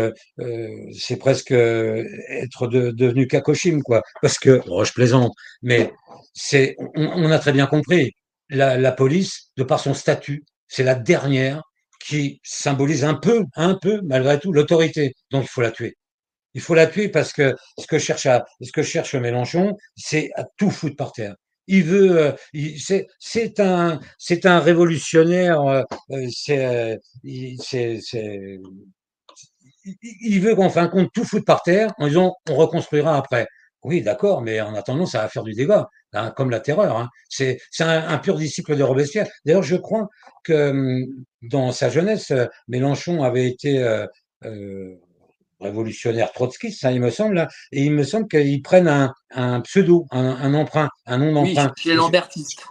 c'est presque être devenu Kakoshim, quoi. Parce que, oh, je plaisante, mais c'est, on, a très bien compris, la, la police, de par son statut, c'est la dernière qui symbolise un peu, un peu, malgré tout, l'autorité. Donc il faut la tuer. Il faut la tuer parce que ce que cherche, à, ce que cherche Mélenchon, c'est à tout foutre par terre. Il veut, euh, c'est un, c'est un révolutionnaire. Euh, c'est, c'est, il veut qu'en fin de compte tout foutre par terre en disant on reconstruira après. Oui, d'accord, mais en attendant, ça va faire du dégât, hein, comme la terreur. Hein. C'est un, un, pur disciple de Robespierre. D'ailleurs, je crois que hum, dans sa jeunesse, Mélenchon avait été euh, euh, révolutionnaire trotskiste, ça, il me semble, là, et il me semble qu'ils prennent un, un pseudo, un, un, emprunt, un nom d'emprunt. Oui, chez Lambertiste.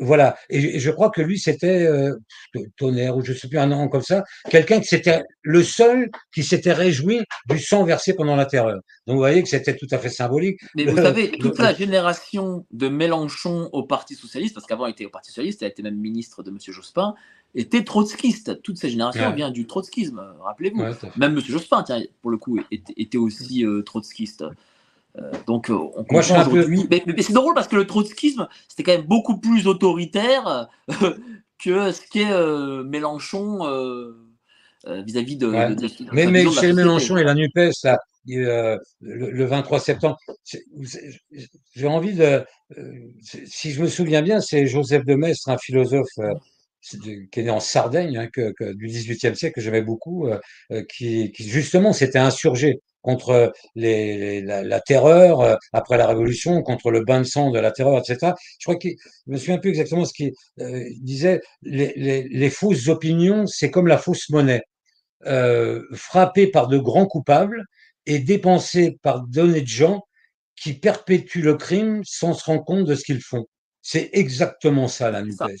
Voilà. Et je crois que lui, c'était euh, Tonnerre, ou je ne sais plus, un nom comme ça. Quelqu'un qui c'était le seul qui s'était réjoui du sang versé pendant la terreur. Donc vous voyez que c'était tout à fait symbolique. Mais vous savez, toute la génération de Mélenchon au Parti Socialiste, parce qu'avant il était au Parti Socialiste, il a été même ministre de M. Jospin, était trotskiste. Toute cette génération vient du trotskisme, rappelez-vous. même M. Jospin, tiens, pour le coup, était, aussi euh, trotskiste. Euh, donc, euh, on comprend aujourd'hui. Mais, c'est drôle parce que le trotskisme, c'était quand même beaucoup plus autoritaire que ce qu'est euh, Mélenchon euh, euh, vis-à-vis de, Ouais. de- de- de Mais, mais chez. Mélenchon et la NUPES, là, euh, le, le 23 septembre, j'ai envie de. euh, si je me souviens bien, c'est Joseph de Maistre, un philosophe euh, qui est né en Sardaigne, hein, du XVIIIe siècle, que j'aimais beaucoup, euh, euh, qui, justement s'était insurgé contre la, terreur euh, après la Révolution, contre le bain de sang de la terreur, etc. Je crois qu'il, me souviens plus exactement ce qu'il il disait. Les, fausses opinions, c'est comme la fausse monnaie frappés par de grands coupables et dépensés par d'honnêtes gens qui perpétuent le crime sans se rendre compte de ce qu'ils font. C'est exactement ça la NUPES.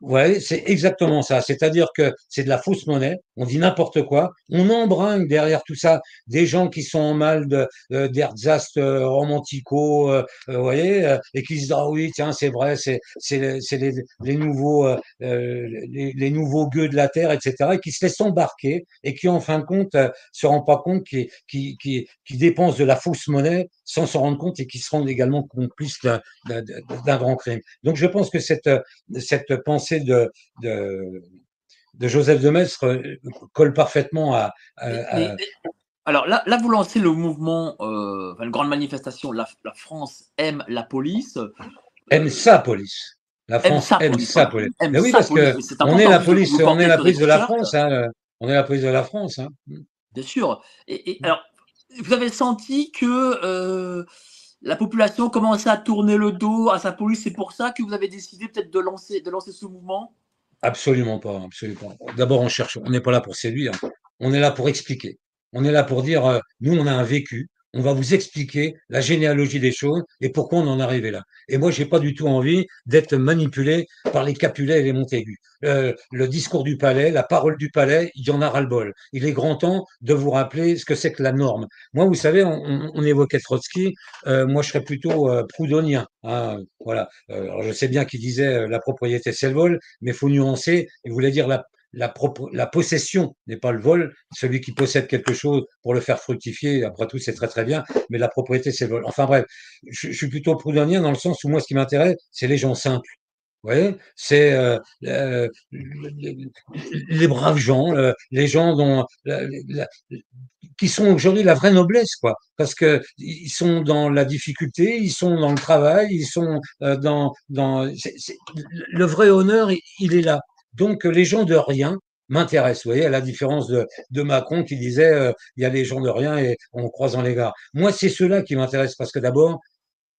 Ouais, c'est exactement ça. C'est-à-dire que c'est de la fausse monnaie. On dit n'importe quoi. On embringue derrière tout ça des gens qui sont en mal de euh, euh, romantico, euh, euh, vous voyez, euh, et qui se disent ah oui tiens c'est vrai, c'est c'est les, c'est les, les nouveaux euh, euh, les, les nouveaux gueux de la terre, etc. Et qui se laissent embarquer et qui en fin de compte euh, se rendent pas compte qui qui qui qui dépensent de la fausse monnaie sans s'en rendre compte et qui se rendent également complices d'un d'un d'un grand crime. Donc je pense que cette cette pensée de, de, de Joseph de Maistre euh, colle parfaitement à. alors là, là, vous lancez le mouvement, euh, une grande manifestation. La, la France aime la police. aime sa police. La France aime sa police. Aime Mais oui, sa parce police. que Mais c'est on est la que police, vous on est la ce police de la. France. Hein. On est la police de la France. Hein. Bien sûr. Et, et alors, vous avez senti que euh, la population commençait à tourner le dos à sa police. C'est pour ça que vous avez décidé peut-être de lancer, de lancer ce mouvement? Absolument pas, absolument. D'abord, on cherche, on n'est pas là pour séduire, on est là pour expliquer. On est là pour dire, euh, nous, on a un vécu, on va vous expliquer la généalogie des choses et pourquoi on en est arrivé là. Et moi, j'ai pas du tout envie d'être manipulé par les Capulet et les Montaigu. Euh, le discours du palais, la parole du palais, il y en a ras-le-bol. Il est grand temps de vous rappeler ce que c'est que la norme. Moi, vous savez, on, on- on évoquait Trotsky, euh, moi, je serais plutôt euh, proudhonien. hein, voilà. Euh, alors, je sais bien qu'il disait euh, la propriété, c'est le vol, mais faut nuancer. Il voulait dire la, la, la possession n'est pas le vol. Celui qui possède quelque chose pour le faire fructifier, après tout, c'est très très bien. Mais la propriété, c'est le vol. Enfin bref, je, suis plutôt proudhonien dans le sens où moi, ce qui m'intéresse, c'est les gens simples. Vous voyez, c'est euh, euh, les, braves gens, euh, les gens dont qui sont aujourd'hui la vraie noblesse, quoi, parce que ils sont dans la difficulté, ils sont dans le travail, ils sont euh, dans dans le vrai honneur, il est là. Donc les gens de rien m'intéressent. Vous voyez, à la différence de, Macron qui disait euh, il y a les gens de rien et on croise dans les gares. Moi, c'est ceux-là qui m'intéressent parce que d'abord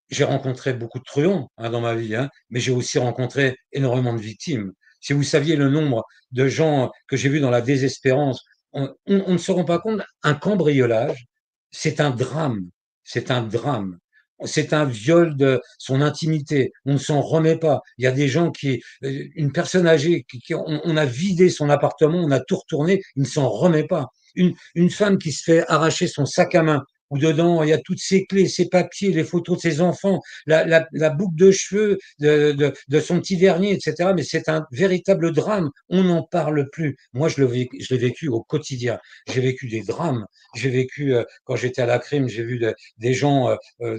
j'ai rencontré beaucoup de truands hein, dans ma vie, hein, mais j'ai aussi rencontré énormément de victimes. Si vous saviez le nombre de gens que j'ai vus dans la désespérance, on ne se rend pas compte. Un cambriolage, c'est un drame. C'est un drame. C'est un viol de son intimité. On ne s'en remet pas. Il y a des gens qui, euh, une personne âgée, qui, on, a vidé son appartement, on a tout retourné, il ne s'en remet pas. Une, femme qui se fait arracher son sac à main, où dedans il y a toutes ses clés, ses papiers, les photos de ses enfants, la, boucle de cheveux de, son petit dernier, etc. Mais c'est un véritable drame. On n'en parle plus. Moi, je l'ai vécu au quotidien. J'ai vécu des drames. J'ai vécu, euh, quand j'étais à la crime, j'ai vu de- des gens euh, euh,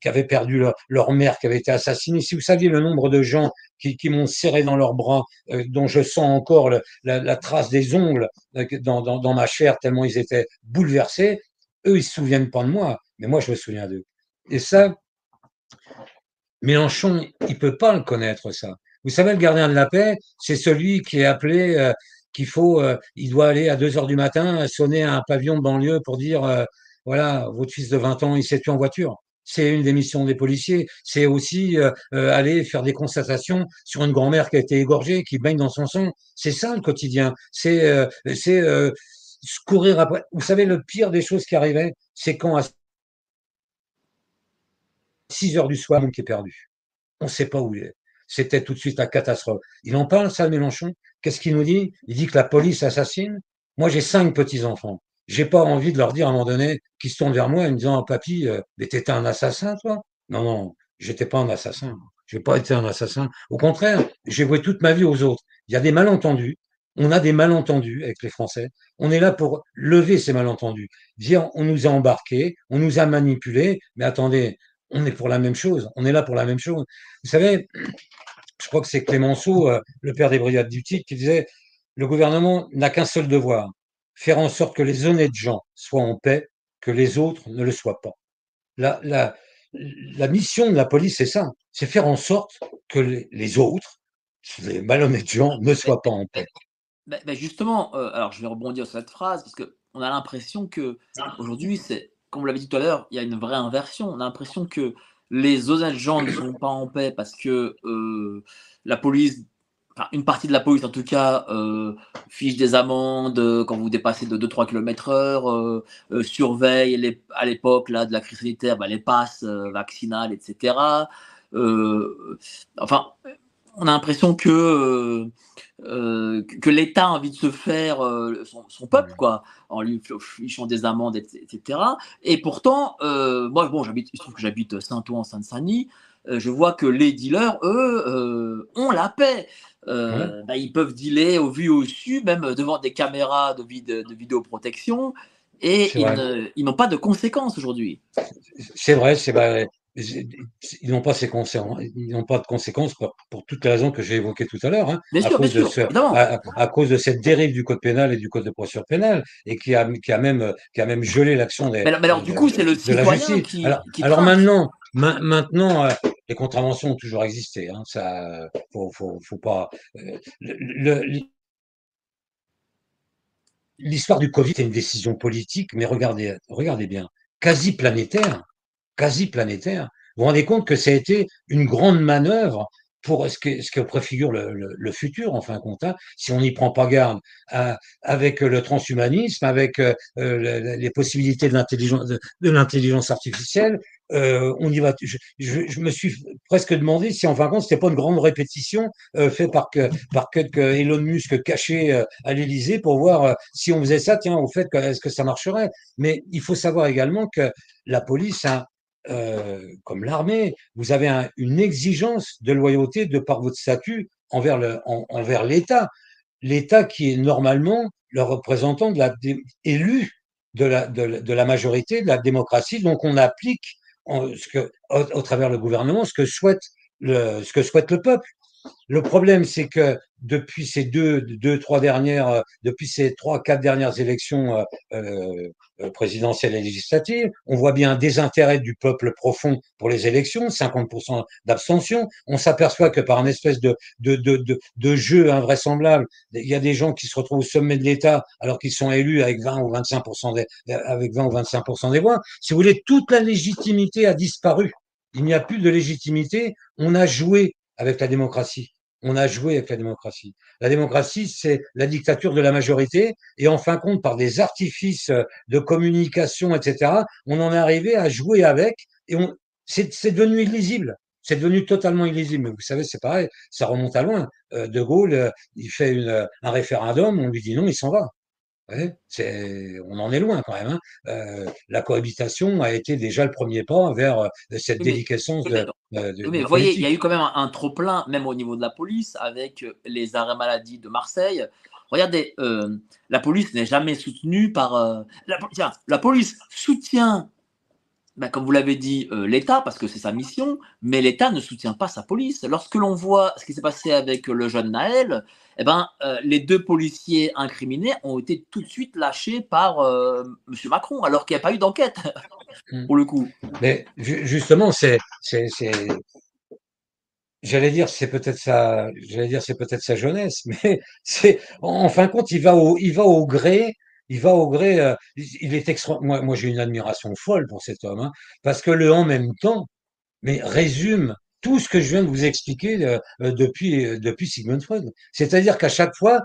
qui avaient perdu leur, mère, qui avaient été assassinés. Si vous saviez le nombre de gens qui, m'ont serré dans leurs bras, dont je sens encore la, trace des ongles dans, ma chair, tellement ils étaient bouleversés, eux, ils se souviennent pas de moi, mais moi, je me souviens d'eux. Et ça, Mélenchon, il peut pas le connaître, ça. Vous savez, le gardien de la paix, c'est celui qui est appelé, qu'il faut, euh, il doit aller à 2 heures du matin sonner à un pavillon de banlieue pour dire, euh, voilà, votre fils de 20 ans, il s'est tué en voiture. C'est une des missions des policiers. C'est aussi euh, aller faire des constatations sur une grand-mère qui a été égorgée, qui baigne dans son sang. C'est ça le quotidien. C'est c'est courir après. Vous savez, le pire des choses qui arrivaient, c'est quand à 6 heures du soir, mon qui est perdu. On ne sait pas où il est. C'était tout de suite la catastrophe. Il en parle, ça, Mélenchon. Qu'est-ce qu'il nous dit? Il dit que la police assassine. Moi, j'ai cinq petits-enfants. J'ai pas envie de leur dire à un moment donné qu'ils se tournent vers moi en me disant, papy, euh, mais t'étais un assassin, toi? Non, non, j'étais pas un assassin. J'ai pas été un assassin. Au contraire, j'ai voué toute ma vie aux autres. Il y a des malentendus. On a des malentendus avec les Français. On est là pour lever ces malentendus. Dire, on nous a embarqués, on nous a manipulés, mais attendez, on est pour la même chose. On est là pour la même chose. Vous savez, je crois que c'est Clémenceau, euh, le père des brigades du titre, qui disait le gouvernement n'a qu'un seul devoir, faire en sorte que les honnêtes gens soient en paix, que les autres ne le soient pas. La, mission de la police, c'est ça, c'est faire en sorte que les, autres, les malhonnêtes gens, ne soient pas en paix. Ben, ben justement, euh, alors je vais rebondir sur cette phrase parce que on a l'impression que aujourd'hui, c'est comme vous l'avez dit tout à l'heure, il y a une vraie inversion. On a l'impression que les honnêtes gens ne sont pas en paix parce que euh, la police une partie de la police en tout cas euh, fiche des amendes euh, quand vous dépassez de 2-3 km heure, surveille à l'époque de la crise sanitaire bah, les passes vaccinales, etc. enfin, on a l'impression que que l'État a envie de se faire son, peuple quoi, en lui fichant des amendes, etc. Et pourtant, moi bon, j'habite, il se trouve que j'habite Saint-Ouen, en Sainte-Saint-Denis. je vois que les dealers, eux, ont la paix. Euh, bah, ils peuvent dealer au vu au su, même devant des caméras de, de vidéoprotection, et ils, n'ont pas de conséquences aujourd'hui. C'est vrai, c'est vrai. Ils n'ont pas ces conséquences, ils n'ont pas de conséquences pour, toutes les raisons que j'ai évoquées tout à l'heure, hein, à, cause de à, cause de cette dérive du code pénal et du code de procédure pénale, et qui a, qui a même, qui a même gelé l'action des. Mais, alors, du coup, c'est le citoyen qui. Alors, alors maintenant, maintenant, euh, les contraventions ont toujours existé. Hein, ça, faut, faut, faut pas. Euh, l'histoire du Covid est une décision politique, mais regardez, regardez bien, quasi planétaire, quasi planétaire. Vous vous rendez compte que ça a été une grande manœuvre pour ce que, ce que préfigure le, le, futur, en fin de compte, hein, si on n'y prend pas garde, hein, avec le transhumanisme, avec euh, les possibilités de l'intelligence, de, artificielle, euh, on y va. Je, je, me suis presque demandé si, en fin de compte, c'était pas une grande répétition euh, faite par que, par quelques Elon Musk caché euh, à l'Élysée pour voir euh, si on faisait ça, tiens, au fait, est-ce que ça marcherait? Mais il faut savoir également que la police a euh, comme l'armée, vous avez une exigence de loyauté de par votre statut envers le, envers l'État. L'État qui est normalement le représentant de la élu de la, de, la majorité de la démocratie. Donc on applique que, au, travers le gouvernement ce que souhaite le, ce que souhaite le peuple. Le problème, c'est que depuis ces deux, deux, trois dernières, euh, depuis ces trois, quatre dernières élections euh, euh, présidentielles et législatives, on voit bien un désintérêt du peuple profond pour les élections, 50% d'abstention. On s'aperçoit que par un espèce de, de, de, de, de jeu invraisemblable, il y a des gens qui se retrouvent au sommet de l'État alors qu'ils sont élus avec 20 ou 25% des, avec 20 ou 25% des voix. Si vous voulez, toute la légitimité a disparu. Il n'y a plus de légitimité. On a joué avec la démocratie. On a joué avec la démocratie. La démocratie, c'est la dictature de la majorité, et en fin de compte, par des artifices de communication, etc., on en est arrivé à jouer avec, et on, c'est, devenu illisible. C'est devenu totalement illisible. Mais vous savez, c'est pareil, ça remonte à loin. Euh, de Gaulle, il fait une, un référendum, on lui dit non, il s'en va. Ouais, c'est, on en est loin quand même. Hein. Euh, la cohabitation a été déjà le premier pas vers euh, cette déliquescence de, de, mais vous voyez, il y a eu quand même un, trop plein, même au niveau de la police, avec euh, les arrêts maladie de Marseille. Regardez, la police n'est jamais soutenue par. la, tiens, la police soutient ben, comme vous l'avez dit, euh, l'État, parce que c'est sa mission, mais l'État ne soutient pas sa police. Lorsque l'on voit ce qui s'est passé avec le jeune Naël, eh ben, euh, les deux policiers incriminés ont été tout de suite lâchés par euh, M. Macron, alors qu'il n'y a pas eu d'enquête, hmm. pour le coup. Mais justement, c'est, j'allais dire, c'est peut-être sa, j'allais dire, c'est peut-être sa jeunesse, mais c'est, en fin de compte, il va au, il va au gré il va au gré. Euh, il est extra. Moi, j'ai une admiration folle pour cet homme, hein, parce que le en même temps, mais résume tout ce que je viens de vous expliquer euh, euh, depuis depuis Sigmund Freud. C'est-à-dire qu'à chaque fois,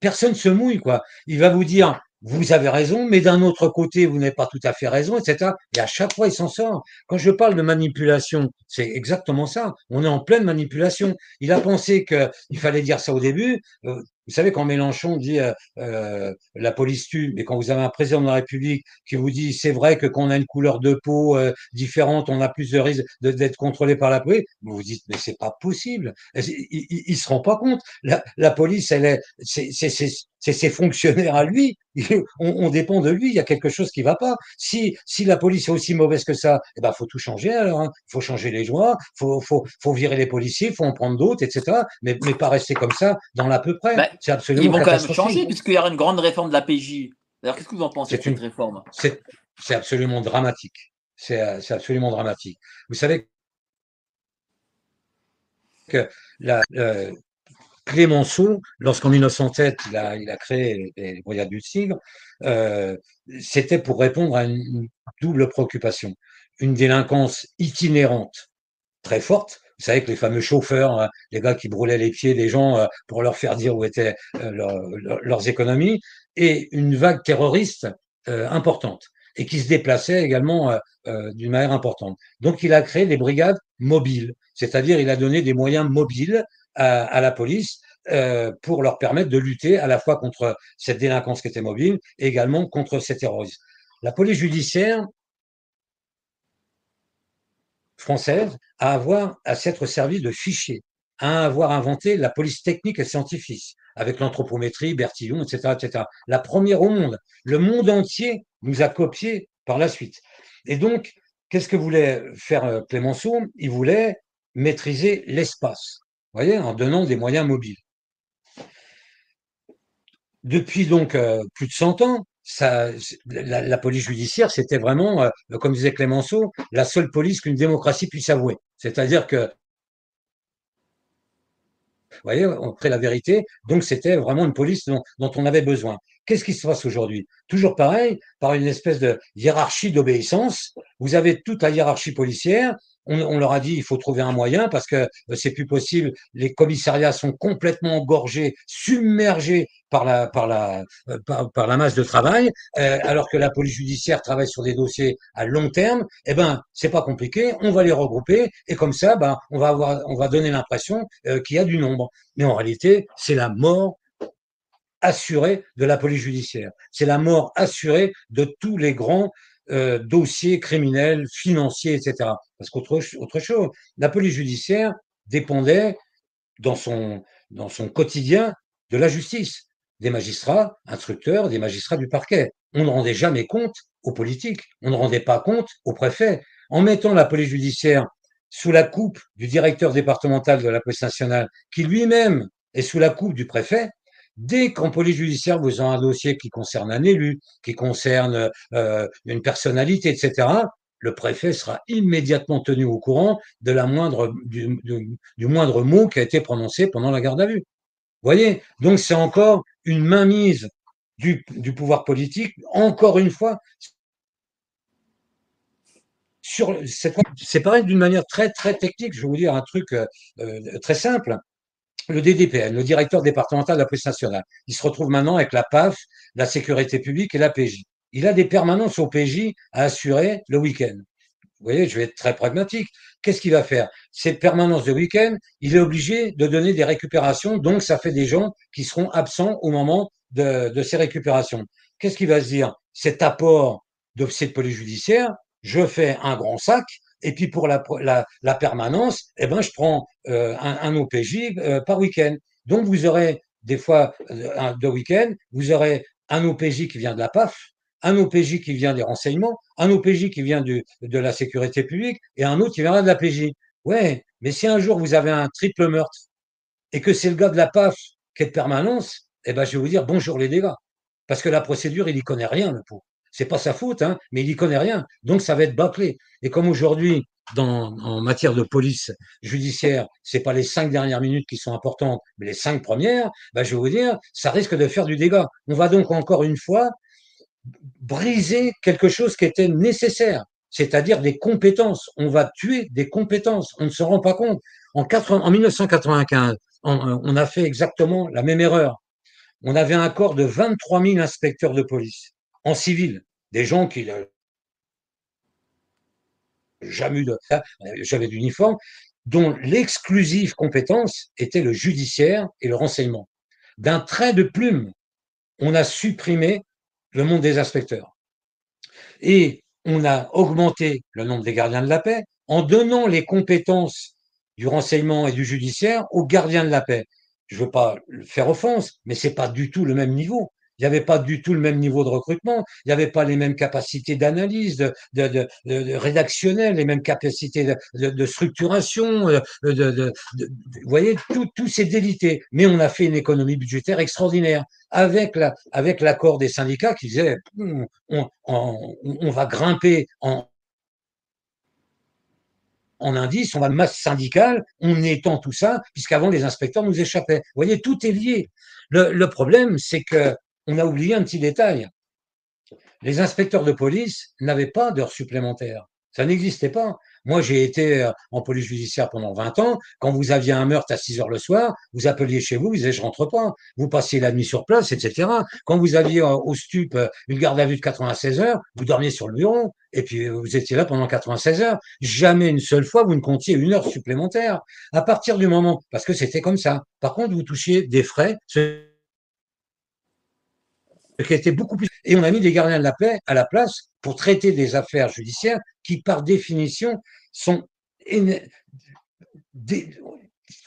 personne se mouille quoi. Il va vous dire vous avez raison, mais d'un autre côté, vous n'avez pas tout à fait raison, etc. Et à chaque fois, il s'en sort. Quand je parle de manipulation, c'est exactement ça. On est en pleine manipulation. Il a pensé qu'il fallait dire ça au début. Vous savez, quand Mélenchon dit euh, euh, la police tue, mais quand vous avez un président de la République qui vous dit c'est vrai que quand on a une couleur de peau euh, différente, on a plus de risque d'être contrôlé par la police, vous vous dites mais c'est pas possible. Il, il, se rend pas compte. La, la police, elle est, c'est ses fonctionnaires à lui. On, dépend de lui. Il y a quelque chose qui va pas. Si, si la police est aussi mauvaise que ça, eh ben, faut tout changer alors. Il hein. faut changer les joies, faut, faut, faut virer les policiers, faut en prendre d'autres, etc. Mais, mais pas rester comme ça dans l'à peu près. Bah, c'est absolument Ils vont quand même changer puisqu'il y aura une grande réforme de la PJ. Alors, qu'est-ce que vous en pensez de cette réforme? C'est absolument dramatique. C'est absolument dramatique. Vous savez que la, euh, Clémenceau, lorsqu'en 1907 il a, il a créé les Brigades du Tigre, euh, c'était pour répondre à une double préoccupation. Une délinquance itinérante très forte. Vous savez que les fameux chauffeurs, hein, les gars qui brûlaient les pieds des gens euh, pour leur faire dire où étaient euh, leurs économies, et une vague terroriste importante et qui se déplaçait également d'une manière importante. Donc il a créé des brigades mobiles, c'est-à-dire il a donné des moyens mobiles à, la police euh, pour leur permettre de lutter à la fois contre cette délinquance qui était mobile et également contre ces terroristes. La police judiciaire française a avoir à s'être servie de fichiers, à avoir inventé la police technique et scientifique avec l'anthropométrie, Bertillon, etc., etc. La première au monde. Le monde entier nous a copié par la suite. Et donc, qu'est-ce que voulait faire euh, Clémenceau Il voulait maîtriser l'espace voyez, en donnant des moyens mobiles. Depuis donc euh, plus de 100 ans, ça, la, police judiciaire, c'était vraiment, euh, comme disait Clémenceau, la seule police qu'une démocratie puisse avouer. C'est-à-dire que, vous voyez, on crée la vérité, donc c'était vraiment une police dont, dont on avait besoin. Qu'est-ce qui se passe aujourd'hui? Toujours pareil, par une espèce de hiérarchie d'obéissance. Vous avez toute la hiérarchie policière on, leur a dit il faut trouver un moyen parce que euh, c'est plus possible. Les commissariats sont complètement engorgés, submergés par la par la euh, par, la masse de travail, euh, alors que la police judiciaire travaille sur des dossiers à long terme. Eh ben c'est pas compliqué, on va les regrouper et comme ça, ben on va avoir on va donner l'impression qu'il y a du nombre. Mais en réalité, c'est la mort assurée de la police judiciaire. C'est la mort assurée de tous les grands euh, dossiers criminels, financiers, etc. Parce qu'autre autre chose, la police judiciaire dépendait dans son, dans son quotidien de la justice, des magistrats instructeurs, des magistrats du parquet. On ne rendait jamais compte aux politiques, on ne rendait pas compte aux préfets. En mettant la police judiciaire sous la coupe du directeur départemental de la police nationale, qui lui-même est sous la coupe du préfet, Dès qu'en police judiciaire, vous avez un dossier qui concerne un élu, qui concerne euh, une personnalité, etc., le préfet sera immédiatement tenu au courant du, moindre mot qui a été prononcé pendant la garde à vue. Vous voyez? Donc c'est encore une mainmise du, pouvoir politique, encore une fois, c'est pareil d'une manière très très technique. Je vais vous dire un truc euh, euh, très simple le DDPN, le directeur départemental de la police nationale. Il se retrouve maintenant avec la PAF, la sécurité publique et la PJ. Il a des permanences au PJ à assurer le week-end. Vous voyez, je vais être très pragmatique. Qu'est-ce qu'il va faire? Ces permanences de week-end, il est obligé de donner des récupérations, donc ça fait des gens qui seront absents au moment de, de ces récupérations. Qu'est-ce qu'il va se dire? Cet apport d'officier de police judiciaire, je fais un grand sac, et puis pour la, permanence, eh ben, je prends euh, un, OPJ euh, par week-end. Donc vous aurez des fois euh, deux week-ends, vous aurez un OPJ qui vient de la PAF, un OPJ qui vient des renseignements, un OPJ qui vient de la sécurité publique et un autre qui viendra de la PJ. Ouais, mais si un jour vous avez un triple meurtre et que c'est le gars de la PAF qui est de permanence, eh ben je vais vous dire bonjour les dégâts. Parce que la procédure, il y connaît rien, le pauvre. C'est pas sa faute, hein, mais il y connaît rien. Donc ça va être bâclé. Et comme aujourd'hui, dans, en matière de police judiciaire, c'est pas les cinq dernières minutes qui sont importantes, mais les cinq premières, ben, je vais vous dire, ça risque de faire du dégât. On va donc encore une fois briser quelque chose qui était nécessaire, c'est-à-dire des compétences. On va tuer des compétences. On ne se rend pas compte. En, en 1995, on, on a fait exactement la même erreur. On avait un corps de 23 000 inspecteurs de police en civil, des gens qui n'avaient jamais d'uniforme, dont l'exclusive compétence était le judiciaire et le renseignement. D'un trait de plume, on a supprimé le monde des inspecteurs. Et on a augmenté le nombre des gardiens de la paix en donnant les compétences du renseignement et du judiciaire aux gardiens de la paix. je veux pas faire offense, mais c'est pas du tout le même niveau. Il n'y avait pas du tout le même niveau de recrutement, il n'y avait pas les mêmes capacités d'analyse, de, de, de, de, rédactionnel, les mêmes capacités de, structuration. De, vous voyez, tout, tout s'est délité. Mais on a fait une économie budgétaire extraordinaire avec la, avec l'accord des syndicats qui disaient on, on, on va grimper en, en indice, on va masse syndicale, on étend tout ça, puisqu'avant les inspecteurs nous échappaient. Vous voyez, tout est lié. Le, le problème, c'est que on a oublié un petit détail. Les inspecteurs de police n'avaient pas d'heures supplémentaires. Ça n'existait pas. Moi, j'ai été euh, en police judiciaire pendant 20 ans. Quand vous aviez un meurtre à 6 heures le soir, vous appeliez chez vous, vous disiez je rentre pas. Vous passiez la nuit sur place, etc. Quand vous aviez euh, au stup euh, une garde à vue de 96 heures, vous dormiez sur le bureau et puis vous étiez là pendant 96 heures. Jamais une seule fois vous ne comptiez une heure supplémentaire. À partir du moment, parce que c'était comme ça. Par contre, vous touchiez des frais Et on a mis des gardiens de la paix à la place pour traiter des affaires judiciaires qui, par définition, sont.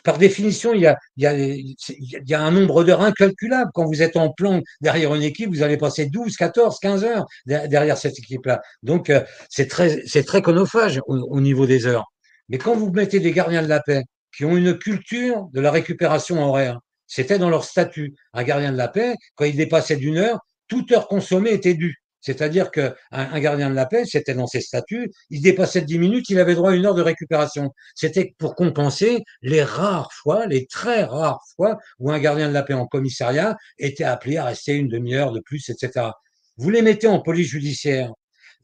Par définition, il y, a, il, y a, il y a un nombre d'heures incalculable. Quand vous êtes en plan derrière une équipe, vous allez passer 12, 14, 15 heures derrière cette équipe-là. Donc, euh, c'est très, c'est très chronophage au niveau des heures. Mais quand vous mettez des gardiens de la paix qui ont une culture de la récupération horaire, c'était dans leur statut. Un gardien de la paix, quand il dépassait d'une heure, toute heure consommée était due. C'est-à-dire qu'un un gardien de la paix, c'était dans ses statuts, il dépassait 10 minutes, il avait droit à une heure de récupération. C'était pour compenser les rares fois, les très rares fois où un gardien de la paix en commissariat était appelé à rester une demi-heure de plus, etc. Vous les mettez en police judiciaire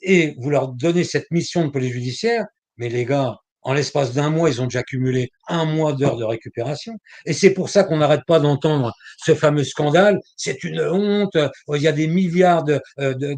et vous leur donnez cette mission de police judiciaire, mais les gars, en l'espace d'un mois, ils ont déjà cumulé un mois d'heures de récupération. Et c'est pour ça qu'on n'arrête pas d'entendre ce fameux scandale. C'est une honte. Il y a des milliards d'heures de,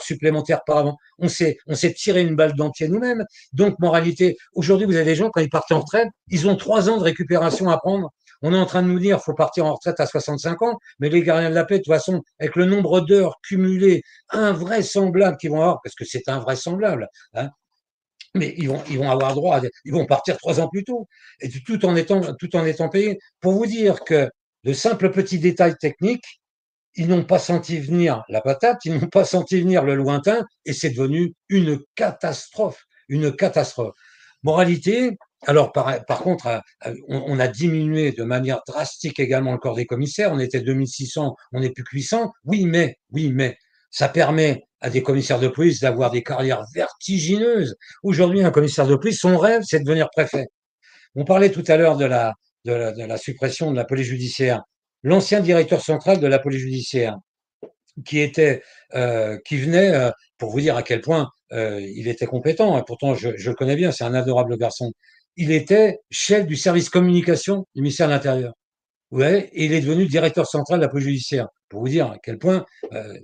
supplémentaires par an. On s'est, tiré une balle d'entier nous-mêmes. Donc, moralité, aujourd'hui, vous avez des gens, quand ils partent en retraite, ils ont trois ans de récupération à prendre. On est en train de nous dire faut partir en retraite à 65 ans, mais les gardiens de la paix, de toute façon, avec le nombre d'heures cumulées invraisemblables qu'ils vont avoir, parce que c'est invraisemblable, hein, mais ils vont, avoir droit, ils vont partir trois ans plus tôt, tout en étant, tout en étant payés. Pour vous dire que de simples petits détails techniques, ils n'ont pas senti venir la patate, ils n'ont pas senti venir le lointain, et c'est devenu une catastrophe, une catastrophe. Moralité, alors, par, contre, on, a diminué de manière drastique également le corps des commissaires. On était 2600, on n'est plus que 800. Oui, mais, oui, mais, ça permet à des commissaires de police d'avoir des carrières vertigineuses. Aujourd'hui, un commissaire de police, son rêve, c'est de devenir préfet. On parlait tout à l'heure de la, suppression de la police judiciaire. L'ancien directeur central de la police judiciaire, qui était, euh, qui venait, euh, pour vous dire à quel point euh, il était compétent, et pourtant je, je le connais bien, c'est un adorable garçon il était chef du service communication du ministère de l'Intérieur. Et il est devenu directeur central de la police judiciaire, pour vous dire à quel point. Euh,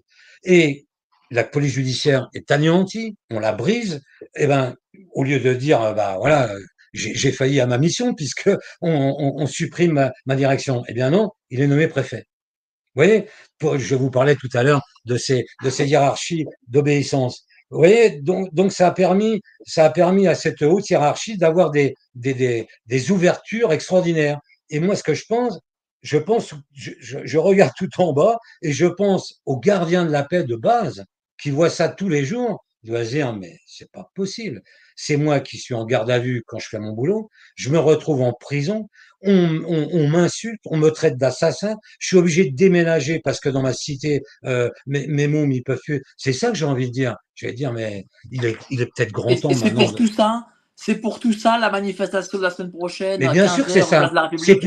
et la police judiciaire est anéantie, on la brise. Et eh ben, au lieu de dire, bah voilà, j'ai failli à ma mission puisque on, supprime ma, direction. Eh bien non, il est nommé préfet. Vous voyez, je vous parlais tout à l'heure de ces hiérarchies d'obéissance. Vous voyez, donc, ça a permis, ça a permis à cette haute hiérarchie d'avoir des, des, des, ouvertures extraordinaires. Et moi, ce que je pense, je pense, je, regarde tout en bas et je pense aux gardiens de la paix de base qui voient ça tous les jours. Ils doivent dire, mais c'est pas possible. C'est moi qui suis en garde à vue quand je fais mon boulot. Je me retrouve en prison on, on, on m'insulte, on me traite d'assassin, je suis obligé de déménager parce que dans ma cité, euh, mes, mes mômes, ils peuvent plus. C'est ça que j'ai envie de dire. Je vais dire, mais il est, il est peut-être grand temps. Et c'est pour tout ça, c'est pour tout ça la manifestation de la semaine prochaine. Mais bien sûr, c'est ça. C'est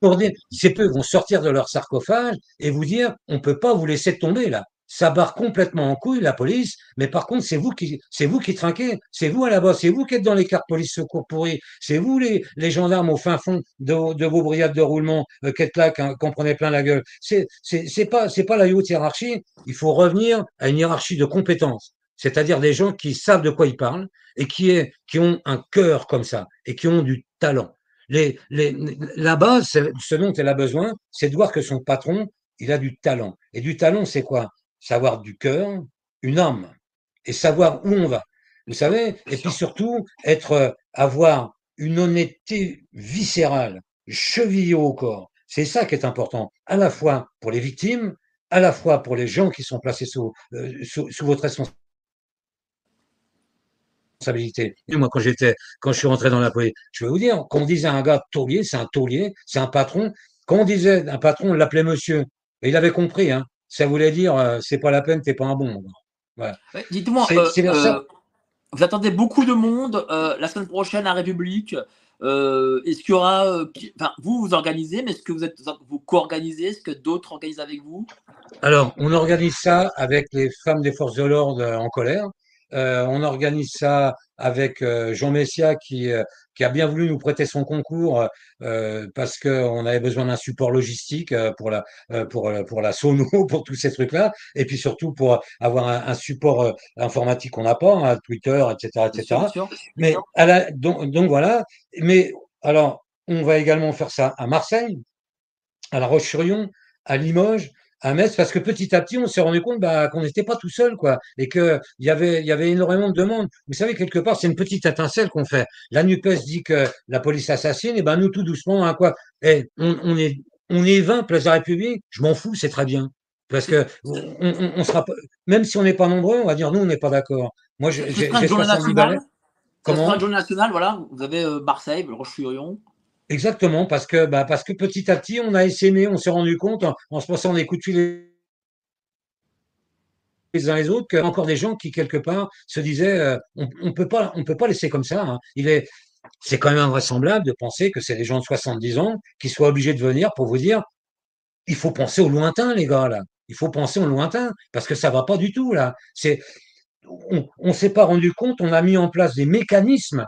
pour dire, c'est peu vont sortir de leur sarcophage et vous dire, on peut pas vous laisser tomber là ça barre complètement en couille la police, mais par contre, c'est vous qui, c'est vous qui trinquez, c'est vous à la base, c'est vous qui êtes dans les cartes police secours pourris, c'est vous les, les gendarmes au fin fond de, vos brigades de roulement, euh, qui êtes là, qu'on prenait plein la gueule. C'est, c'est pas, c'est pas la haute hiérarchie. Il faut revenir à une hiérarchie de compétences. C'est-à-dire des gens qui savent de quoi ils parlent et qui, est, qui ont un cœur comme ça et qui ont du talent. Les, les, la base, ce dont elle a besoin, c'est de voir que son patron, il a du talent. Et du talent, c'est quoi? Savoir du cœur, une âme, et savoir où on va. Vous savez Et puis surtout, être, avoir une honnêteté viscérale, chevillée au corps. C'est ça qui est important, à la fois pour les victimes, à la fois pour les gens qui sont placés sous, euh, sous, sous votre responsabilité responsabilité. moi, quand j'étais, quand je suis rentré dans la police, je vais vous dire, quand on disait à un gars taulier, c'est un taulier, c'est un patron. Quand on disait un patron, on l'appelait monsieur. Et il avait compris, hein. Ça voulait dire, euh, c'est pas la peine, t'es pas un bon. Dites-moi, euh, euh, vous attendez beaucoup de monde la semaine prochaine à République. est-ce qu'il y aura, enfin, vous vous organisez, mais est-ce que vous êtes vous co-organisez Est-ce que d'autres organisent avec vous? Alors, on organise ça avec les femmes des forces de l'ordre en colère. Euh, on organise ça avec euh, Jean Messia qui, euh, qui a bien voulu nous prêter son concours parce qu'on avait besoin d'un support logistique pour la, pour, pour la sono, pour tous ces trucs-là, et puis surtout pour avoir un, support informatique qu'on n'a pas, hein, Twitter, etc. etc. Mais à la, donc, donc voilà. Mais alors, on va également faire ça à Marseille, à La Roche-sur-Yon, à Limoges, à Metz parce que petit à petit, on s'est rendu compte bah, qu'on n'était pas tout seul, quoi, et qu'il y avait, il y avait énormément de demandes. Vous savez, quelque part, c'est une petite étincelle qu'on fait. La NUPES dit que la police assassine, et ben nous, tout doucement, hein, quoi. Et eh, on, on, est, on est 20, place de la République, je m'en fous, c'est très bien. Parce que on, on, sera même si on n'est pas nombreux, on va dire nous, on n'est pas d'accord. Moi, j'ai 70 balais. Comment? un journée nationale, voilà. Vous avez euh, Marseille, Roche-sur-Yon. Exactement, parce que, bah, parce que petit à petit, on a essaimé, on s'est rendu compte, en, se passant des coups de les uns les autres, qu'il y a encore des gens qui, quelque part, se disaient, euh, on ne peut, pas, on peut pas laisser comme ça. Hein. Il est, c'est quand même invraisemblable de penser que c'est des gens de 70 ans qui soient obligés de venir pour vous dire, il faut penser au lointain, les gars, là. Il faut penser au lointain, parce que ça va pas du tout, là. C'est, on ne s'est pas rendu compte, on a mis en place des mécanismes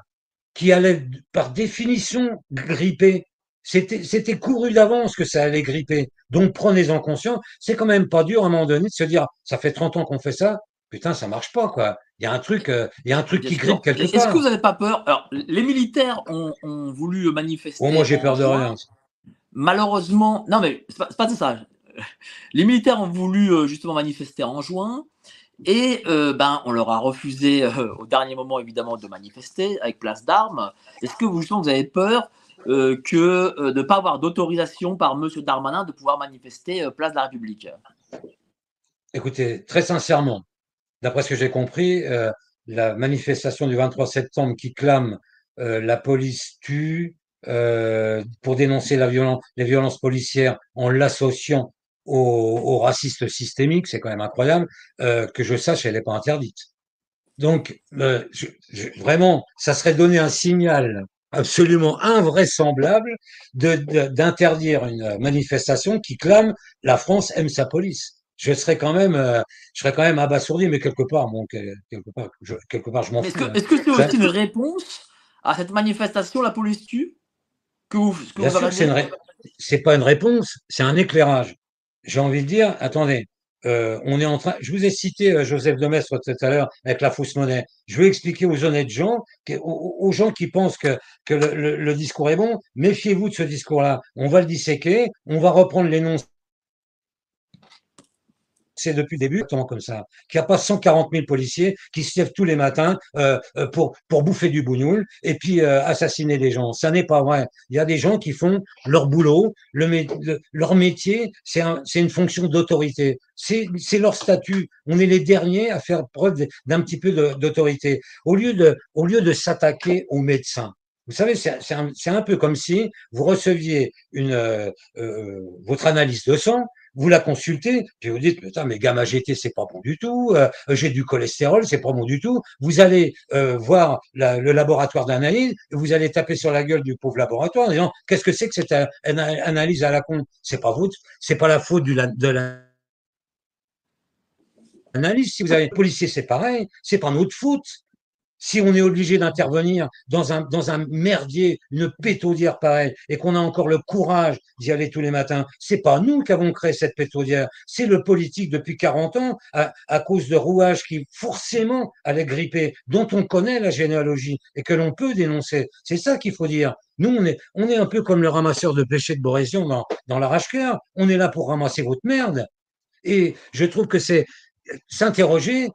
qui allait par définition gripper. C'était couru d'avance que ça allait gripper. Donc prenez-en conscience. C'est quand même pas dur à un moment donné de se dire, ça fait 30 ans qu'on fait ça, putain, ça marche pas, quoi. Il y a un truc, euh, il y a un truc qui grippe quelque part. Est-ce que vous n'avez pas peur? Alors, les militaires ont, voulu manifester. Oh, moi, j'ai peur de rien. Malheureusement, non, mais c'est pas, pas ça. Les militaires ont voulu euh, justement manifester en juin. Et euh, ben, on leur a refusé euh, au dernier moment, évidemment, de manifester avec place d'armes. Est-ce que vous, vous avez peur euh, que de ne pas avoir d'autorisation par M. Darmanin de pouvoir manifester place de la République? Écoutez, très sincèrement, d'après ce que j'ai compris, la manifestation du 23 septembre qui clame la police tue pour dénoncer les violences policières en l'associant au, racistes systémiques, c'est quand même incroyable, euh, que je sache, elle n'est pas interdite. Donc, euh, vraiment, ça serait donner un signal absolument invraisemblable d'interdire une manifestation qui clame la France aime sa police. Je serais quand même, euh, je serais quand même abasourdi, mais quelque part, bon, quelque part, je, quelque part, je m'en fous. Hein. Est-ce que c'est aussi une réponse à cette manifestation, la police tue? Que vous, que Bien sûr, c'est pas une réponse, c'est un éclairage j'ai envie de dire, attendez, euh, on est en train. Je vous ai cité euh, Joseph Demestre tout à l'heure avec la fausse monnaie. Je veux expliquer aux honnêtes gens, aux, gens qui pensent que, le, le discours est bon, méfiez-vous de ce discours-là. On va le disséquer, on va reprendre noms c'est depuis le début comme ça, qu'il n'y a pas 140 000 policiers qui se lèvent tous les matins euh, euh, pour, pour bouffer du bougnoul et puis euh, assassiner des gens. Ça n'est pas vrai. Il y a des gens qui font leur boulot, le, leur métier, c'est un, une fonction d'autorité. C'est leur statut. On est les derniers à faire preuve d'un petit peu d'autorité. Au lieu de, de s'attaquer aux médecins, vous savez, c'est un, peu comme si vous receviez votre analyse de sang, vous la consultez, puis vous dites, putain, mais gamma GT, c'est pas bon du tout, euh, j'ai du cholestérol, c'est pas bon du tout. Vous allez euh, voir le laboratoire d'analyse, vous allez taper sur la gueule du pauvre laboratoire en disant, qu'est-ce que c'est que cette analyse à la con? C'est pas vous, c'est pas la faute du, de la analyse. Si vous avez policier, c'est pareil, c'est pas notre faute. Si on est obligé d'intervenir dans un, dans un merdier, une pétaudière pareille, et qu'on a encore le courage d'y aller tous les matins, c'est pas nous qui avons créé cette pétaudière, c'est le politique depuis 40 ans, à, cause de rouages qui forcément allaient gripper, dont on connaît la généalogie et que l'on peut dénoncer. C'est ça qu'il faut dire. Nous, on est, on est un peu comme le ramasseur de péché de Borésion dans, dans l'arrache-cœur. On est là pour ramasser votre merde. Et je trouve que c'est, s'interroger.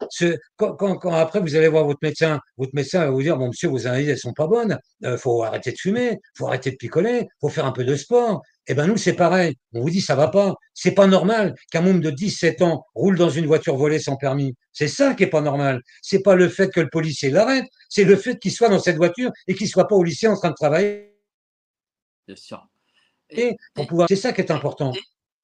Quand, quand, quand, après vous allez voir votre médecin, votre médecin va vous dire bon monsieur vos analyses elles sont pas bonnes, euh, faut arrêter de fumer, faut arrêter de picoler, faut faire un peu de sport. Eh ben nous c'est pareil. On vous dit ça va pas. C'est pas normal qu'un môme de 17 ans roule dans une voiture volée sans permis. C'est ça qui est pas normal. C'est pas le fait que le policier l'arrête, c'est le fait qu'il soit dans cette voiture et qu'il soit pas au lycée en train de travailler. Bien sûr. Et, pour pouvoir, c'est ça qui est important.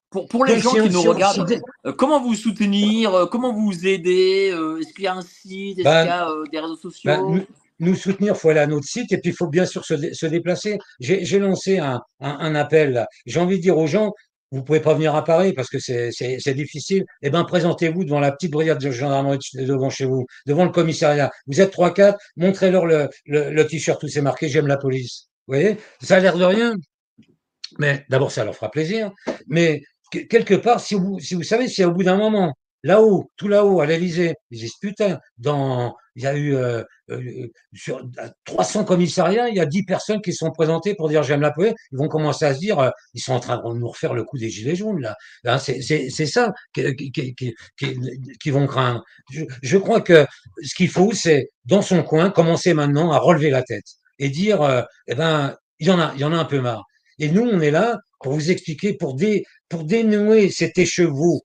Pour, pour les gens qui nous regardent, euh, comment vous soutenir euh, Comment vous aider euh, Est-ce qu'il y a un site Est-ce ben, qu'il y a des réseaux sociaux ben, nous, soutenir, il faut aller à notre site et puis il faut bien sûr se, se déplacer. J'ai lancé un, un, un appel. J'ai envie de dire aux gens, vous pouvez pas venir à Paris parce que c'est difficile. Eh ben, présentez-vous devant la petite brigade de gendarmerie devant chez vous, devant le commissariat. Vous êtes trois quatre, montrez-leur le, le, le t-shirt où c'est marqué j'aime la police. Vous voyez, ça a l'air de rien, mais d'abord ça leur fera plaisir. Mais quelque part, si vous, si vous savez, si au bout d'un moment, là-haut, tout là-haut, à l'Élysée, ils disent putain, dans, il y a eu euh, euh, sur 300 commissariats, il y a 10 personnes qui sont présentées pour dire j'aime la police. Ils vont commencer à se dire, euh, ils sont en train de nous refaire le coup des gilets jaunes là. Hein, c'est ça qui, qui, qui, qui, vont craindre. Je, je crois que ce qu'il faut, c'est dans son coin commencer maintenant à relever la tête et dire, eh ben, il y en a, il y en a un peu marre. Et nous, on est là pour vous expliquer, pour, dé, pour dénouer cet écheveau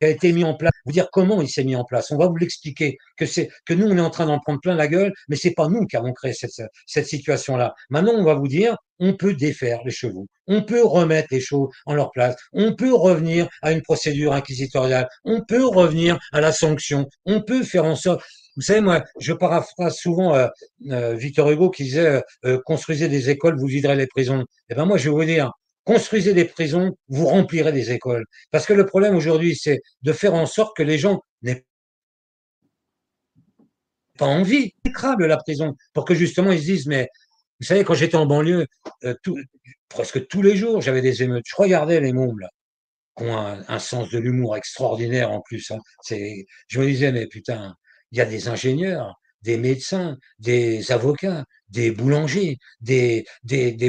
qui a été mis en place, vous dire comment il s'est mis en place. On va vous l'expliquer que c'est que nous on est en train d'en prendre plein la gueule, mais c'est pas nous qui avons créé cette, cette situation-là. Maintenant, on va vous dire, on peut défaire les chevaux, on peut remettre les choses en leur place, on peut revenir à une procédure inquisitoriale, on peut revenir à la sanction, on peut faire en sorte vous savez, moi, je paraphrase souvent euh, euh, Victor Hugo qui disait euh, construisez des écoles, vous viderez les prisons. Eh ben moi, je vais vous dire, construisez des prisons, vous remplirez des écoles. Parce que le problème aujourd'hui, c'est de faire en sorte que les gens n'aient pas envie, écrable la prison, pour que justement ils se disent, mais vous savez, quand j'étais en banlieue, tout, presque tous les jours, j'avais des émeutes. Je regardais les mômes, qui ont un, sens de l'humour extraordinaire en plus. Hein. C'est, je me disais, mais putain, il y a des ingénieurs, des médecins, des avocats, des boulangers, des,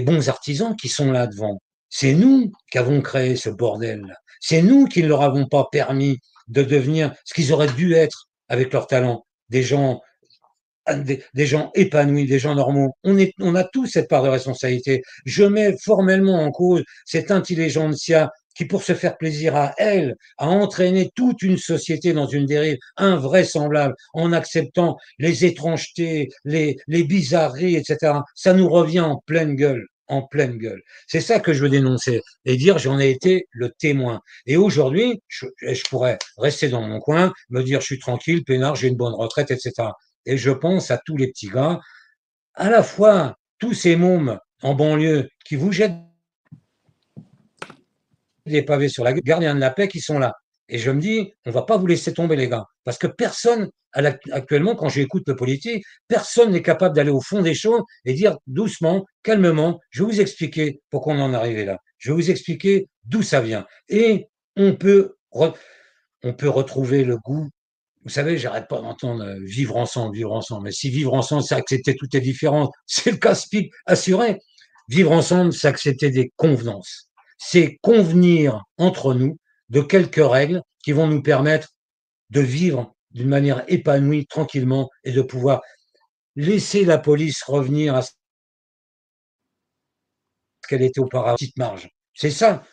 bons artisans qui sont là devant. C'est nous qui avons créé ce bordel. C'est nous qui ne leur avons pas permis de devenir ce qu'ils auraient dû être avec leur talent, des gens, des, gens épanouis, des gens normaux. On a tous cette part de responsabilité. Je mets formellement en cause cette intelligentsia qui, pour se faire plaisir à elle, a entraîné toute une société dans une dérive invraisemblable en acceptant les étrangetés, les, les bizarreries, etc. Ça nous revient en pleine gueule en pleine gueule. C'est ça que je veux dénoncer et dire j'en ai été le témoin. Et aujourd'hui, je, je, pourrais rester dans mon coin, me dire je suis tranquille, peinard, j'ai une bonne retraite, etc. Et je pense à tous les petits gars, à la fois tous ces mômes en banlieue qui vous jettent des pavés sur la gardien de la paix qui sont là. Et je me dis, on va pas vous laisser tomber, les gars. Parce que personne, actuellement, quand j'écoute le politique, personne n'est capable d'aller au fond des choses et dire doucement, calmement, je vais vous expliquer pourquoi on en est arrivé là. Je vais vous expliquer d'où ça vient. Et on peut, on peut retrouver le goût. Vous savez, j'arrête pas d'entendre euh, vivre ensemble, vivre ensemble. Mais si vivre ensemble, c'est accepter toutes les différences, c'est le casse-pipe assuré. Vivre ensemble, c'est accepter des convenances c'est convenir entre nous de quelques règles qui vont nous permettre de vivre d'une manière épanouie, tranquillement, et de pouvoir laisser la police revenir à ce qu'elle était auparavant, petite marge. C'est ça,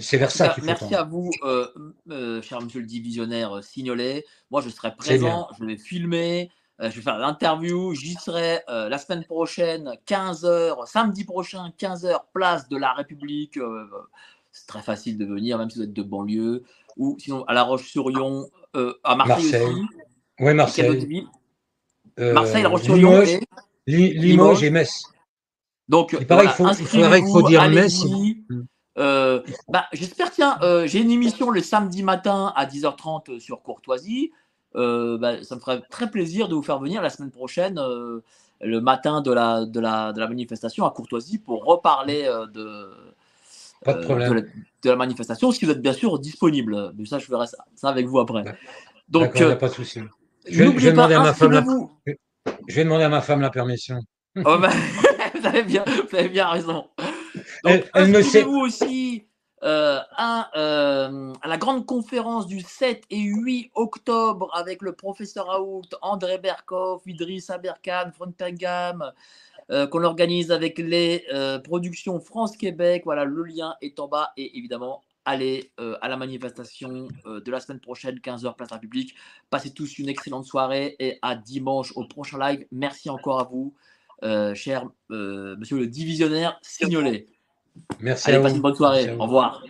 c'est vers ça qu'il faut Merci à vous, euh, euh, cher monsieur le divisionnaire euh, Signolet. Moi, je serai présent, je vais filmer, je vais faire l'interview, j'y serai euh, la semaine prochaine, 15h, samedi prochain, 15h, place de la République. Euh, c'est très facile de venir, même si vous êtes de banlieue. Ou sinon à La Roche-sur-Yon, à Marseille, aussi. Oui, Marseille. Marseille, La Roche-sur-Yon. Limoges, et Metz. Donc, il, paraît faut, il faut dire Metz. bah, J'espère, tiens, j'ai une émission le samedi matin à 10h30 sur Courtoisie. Euh, bah, ça me ferait très plaisir de vous faire venir la semaine prochaine, euh, le matin de la, de, la, de la manifestation à Courtoisie, pour reparler euh, de, Pas de, problème. de, la, manifestation, si vous êtes bien sûr disponible. Mais ça, je verrai ça, ça avec vous après. Donc, il n'y a pas de souci. Je, je, vais demander à ma femme la, je vais demander à ma femme la permission. Oh, bah, vous, avez bien, vous avez bien raison. Donc, elle, elle me sait. vous aussi euh, à, euh, à la grande conférence du 7 et 8 octobre avec le professeur Raoult, André Berkoff, Idriss Aberkan, Frontengam, euh, qu'on organise avec les productions France-Québec. Voilà, le lien est en bas et évidemment, allez à la manifestation de la semaine prochaine, 15h, place République. Passez tous une excellente soirée et à dimanche au prochain live. Merci encore à vous, cher monsieur le divisionnaire Signolet. Merci Allez, à vous. une bonne soirée. Merci. Au revoir.